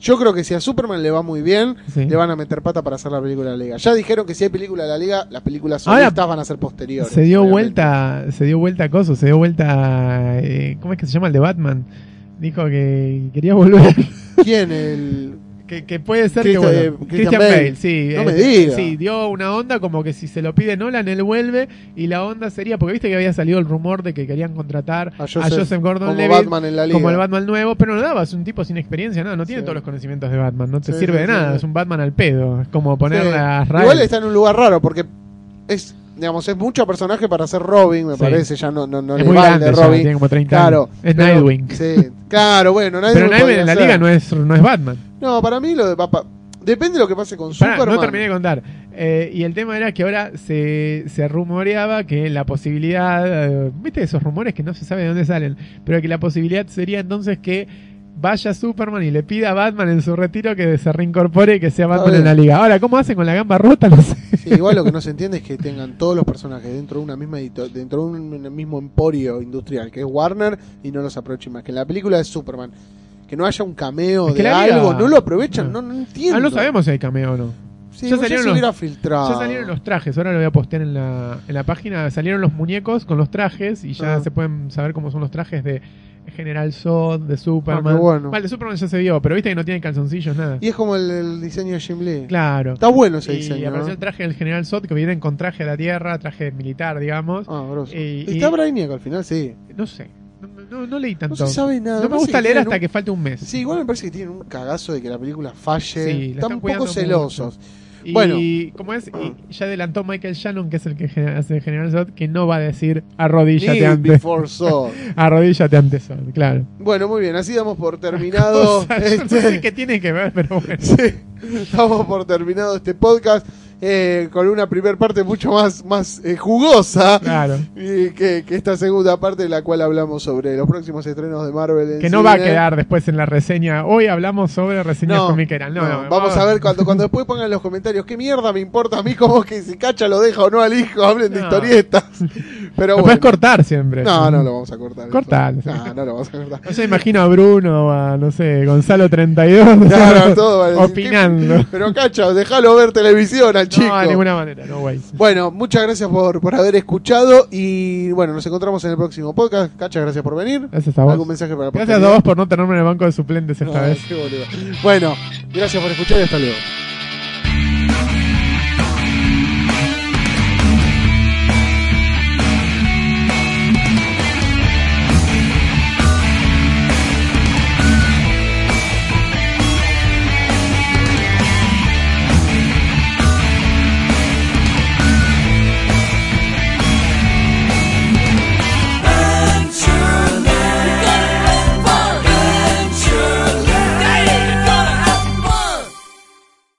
Yo creo que si a Superman le va muy bien, Sí. le van a meter pata para hacer la película de la Liga. Ya dijeron que si hay película de la Liga, las películas Ahora, solistas van a ser posteriores. Se dio obviamente. vuelta, se dio vuelta a Coso, se dio vuelta, eh, ¿cómo es que se llama el de Batman? Dijo que quería volver. ¿Quién? El... Que, que puede ser Christian- que eh, bueno, Christian Bale. Bale, sí. No eh, me diga. Sí, dio una onda como que si se lo pide Nolan, él vuelve. Y la onda sería, porque viste que había salido el rumor de que querían contratar A a Joseph, Gordon como Levitt Batman en la Liga. como el Batman nuevo, pero no daba, es un tipo sin experiencia, nada, no tiene Sí. todos los conocimientos de Batman, no te Sí, sirve de nada, es un Batman al pedo, es como poner a Rael. Igual está en un lugar raro porque es, digamos, es mucho personaje para ser Robin, me Sí. parece. Ya no, no, no es le muy va el grande ya, Robin. tiene como 30 Claro. años. Es pero- Nightwing. Sí, claro, bueno, Nightwing. Pero Nightwing en la ser. liga no es, no es Batman. No, para mí lo de papá. Depende de lo que pase con Pará, Superman. no terminé de contar. Eh, y el tema era que ahora se, se rumoreaba que la posibilidad, eh, viste esos rumores que no se sabe de dónde salen, pero que la posibilidad sería entonces que vaya Superman y le pida a Batman en su retiro que se reincorpore y que sea Batman en la liga. Ahora, ¿cómo hacen con la gamba rota? No sé. Sí, igual lo que no se entiende es que tengan todos los personajes dentro de una misma dentro de un mismo emporio industrial, que es Warner, y no los aprovechen más. Que en la película de Superman, que no haya un cameo Es que de algo, no lo aprovechan, No. no, no entiendo. Ah, no sabemos si hay cameo o no. Sí, Ya salieron los- hubiera filtrado. Ya salieron los trajes, ahora lo voy a postear en la, en la página. Salieron los muñecos con los trajes y ya Ah. se pueden saber cómo son los trajes de General Zod, de Ah, Superman. qué bueno. Vale, de Superman ya se vio, pero viste que no tiene calzoncillos, nada. Y es como el, el diseño de Jim Lee. Claro. Está bueno ese y diseño. apareció ¿no? el traje del General Zod que vienen con traje de la Tierra, traje militar, digamos. Ah, grosso. Y- ¿Y y- está Brainiac al final, sí. No sé, no, no- no leí tanto. No se sabe nada. No me gusta leer hasta un- que falte un mes. Sí, igual me parece que tienen un cagazo de que la película falle. Sí, la Están están un poco celosos. Y Bueno. como es, y ya adelantó Michael Shannon, que es el que hace el General Zod, que no va a decir arrodíllate Need ante, before Saw. arrodíllate ante Zod, claro. Bueno, muy bien, así damos por terminado. Cosa, yo no este- sé qué tiene que ver, pero bueno. Sí, damos por terminado este podcast eh, con una primera parte mucho más, más eh, jugosa Claro. y que, que esta segunda parte en la cual hablamos sobre los próximos estrenos de Marvel. en Que no va a quedar después en la reseña. Hoy hablamos sobre reseñas No, comiqueras. No, no, no, vamos a ver cuando, cuando después pongan en los comentarios qué mierda me importa a mí como que si Cacha lo deja o no al hijo, hablen de historietas. Pero Lo bueno. puedes cortar siempre. No, no lo vamos a cortar. Cortalo. No, no lo vamos a cortar. No sé, imagino a Bruno a, no sé, Gonzalo 32 Claro, todo opinando. Pero Cacha, déjalo ver televisión al chico. No, de ninguna manera, no, güey. Bueno, muchas gracias por, por haber escuchado y bueno, nos encontramos en el próximo podcast. Cacha, gracias por venir. Gracias a vos. ¿Algún mensaje para Gracias a vos por no tenerme en el banco de suplentes esta vez. qué. Bueno, gracias por escuchar y hasta luego.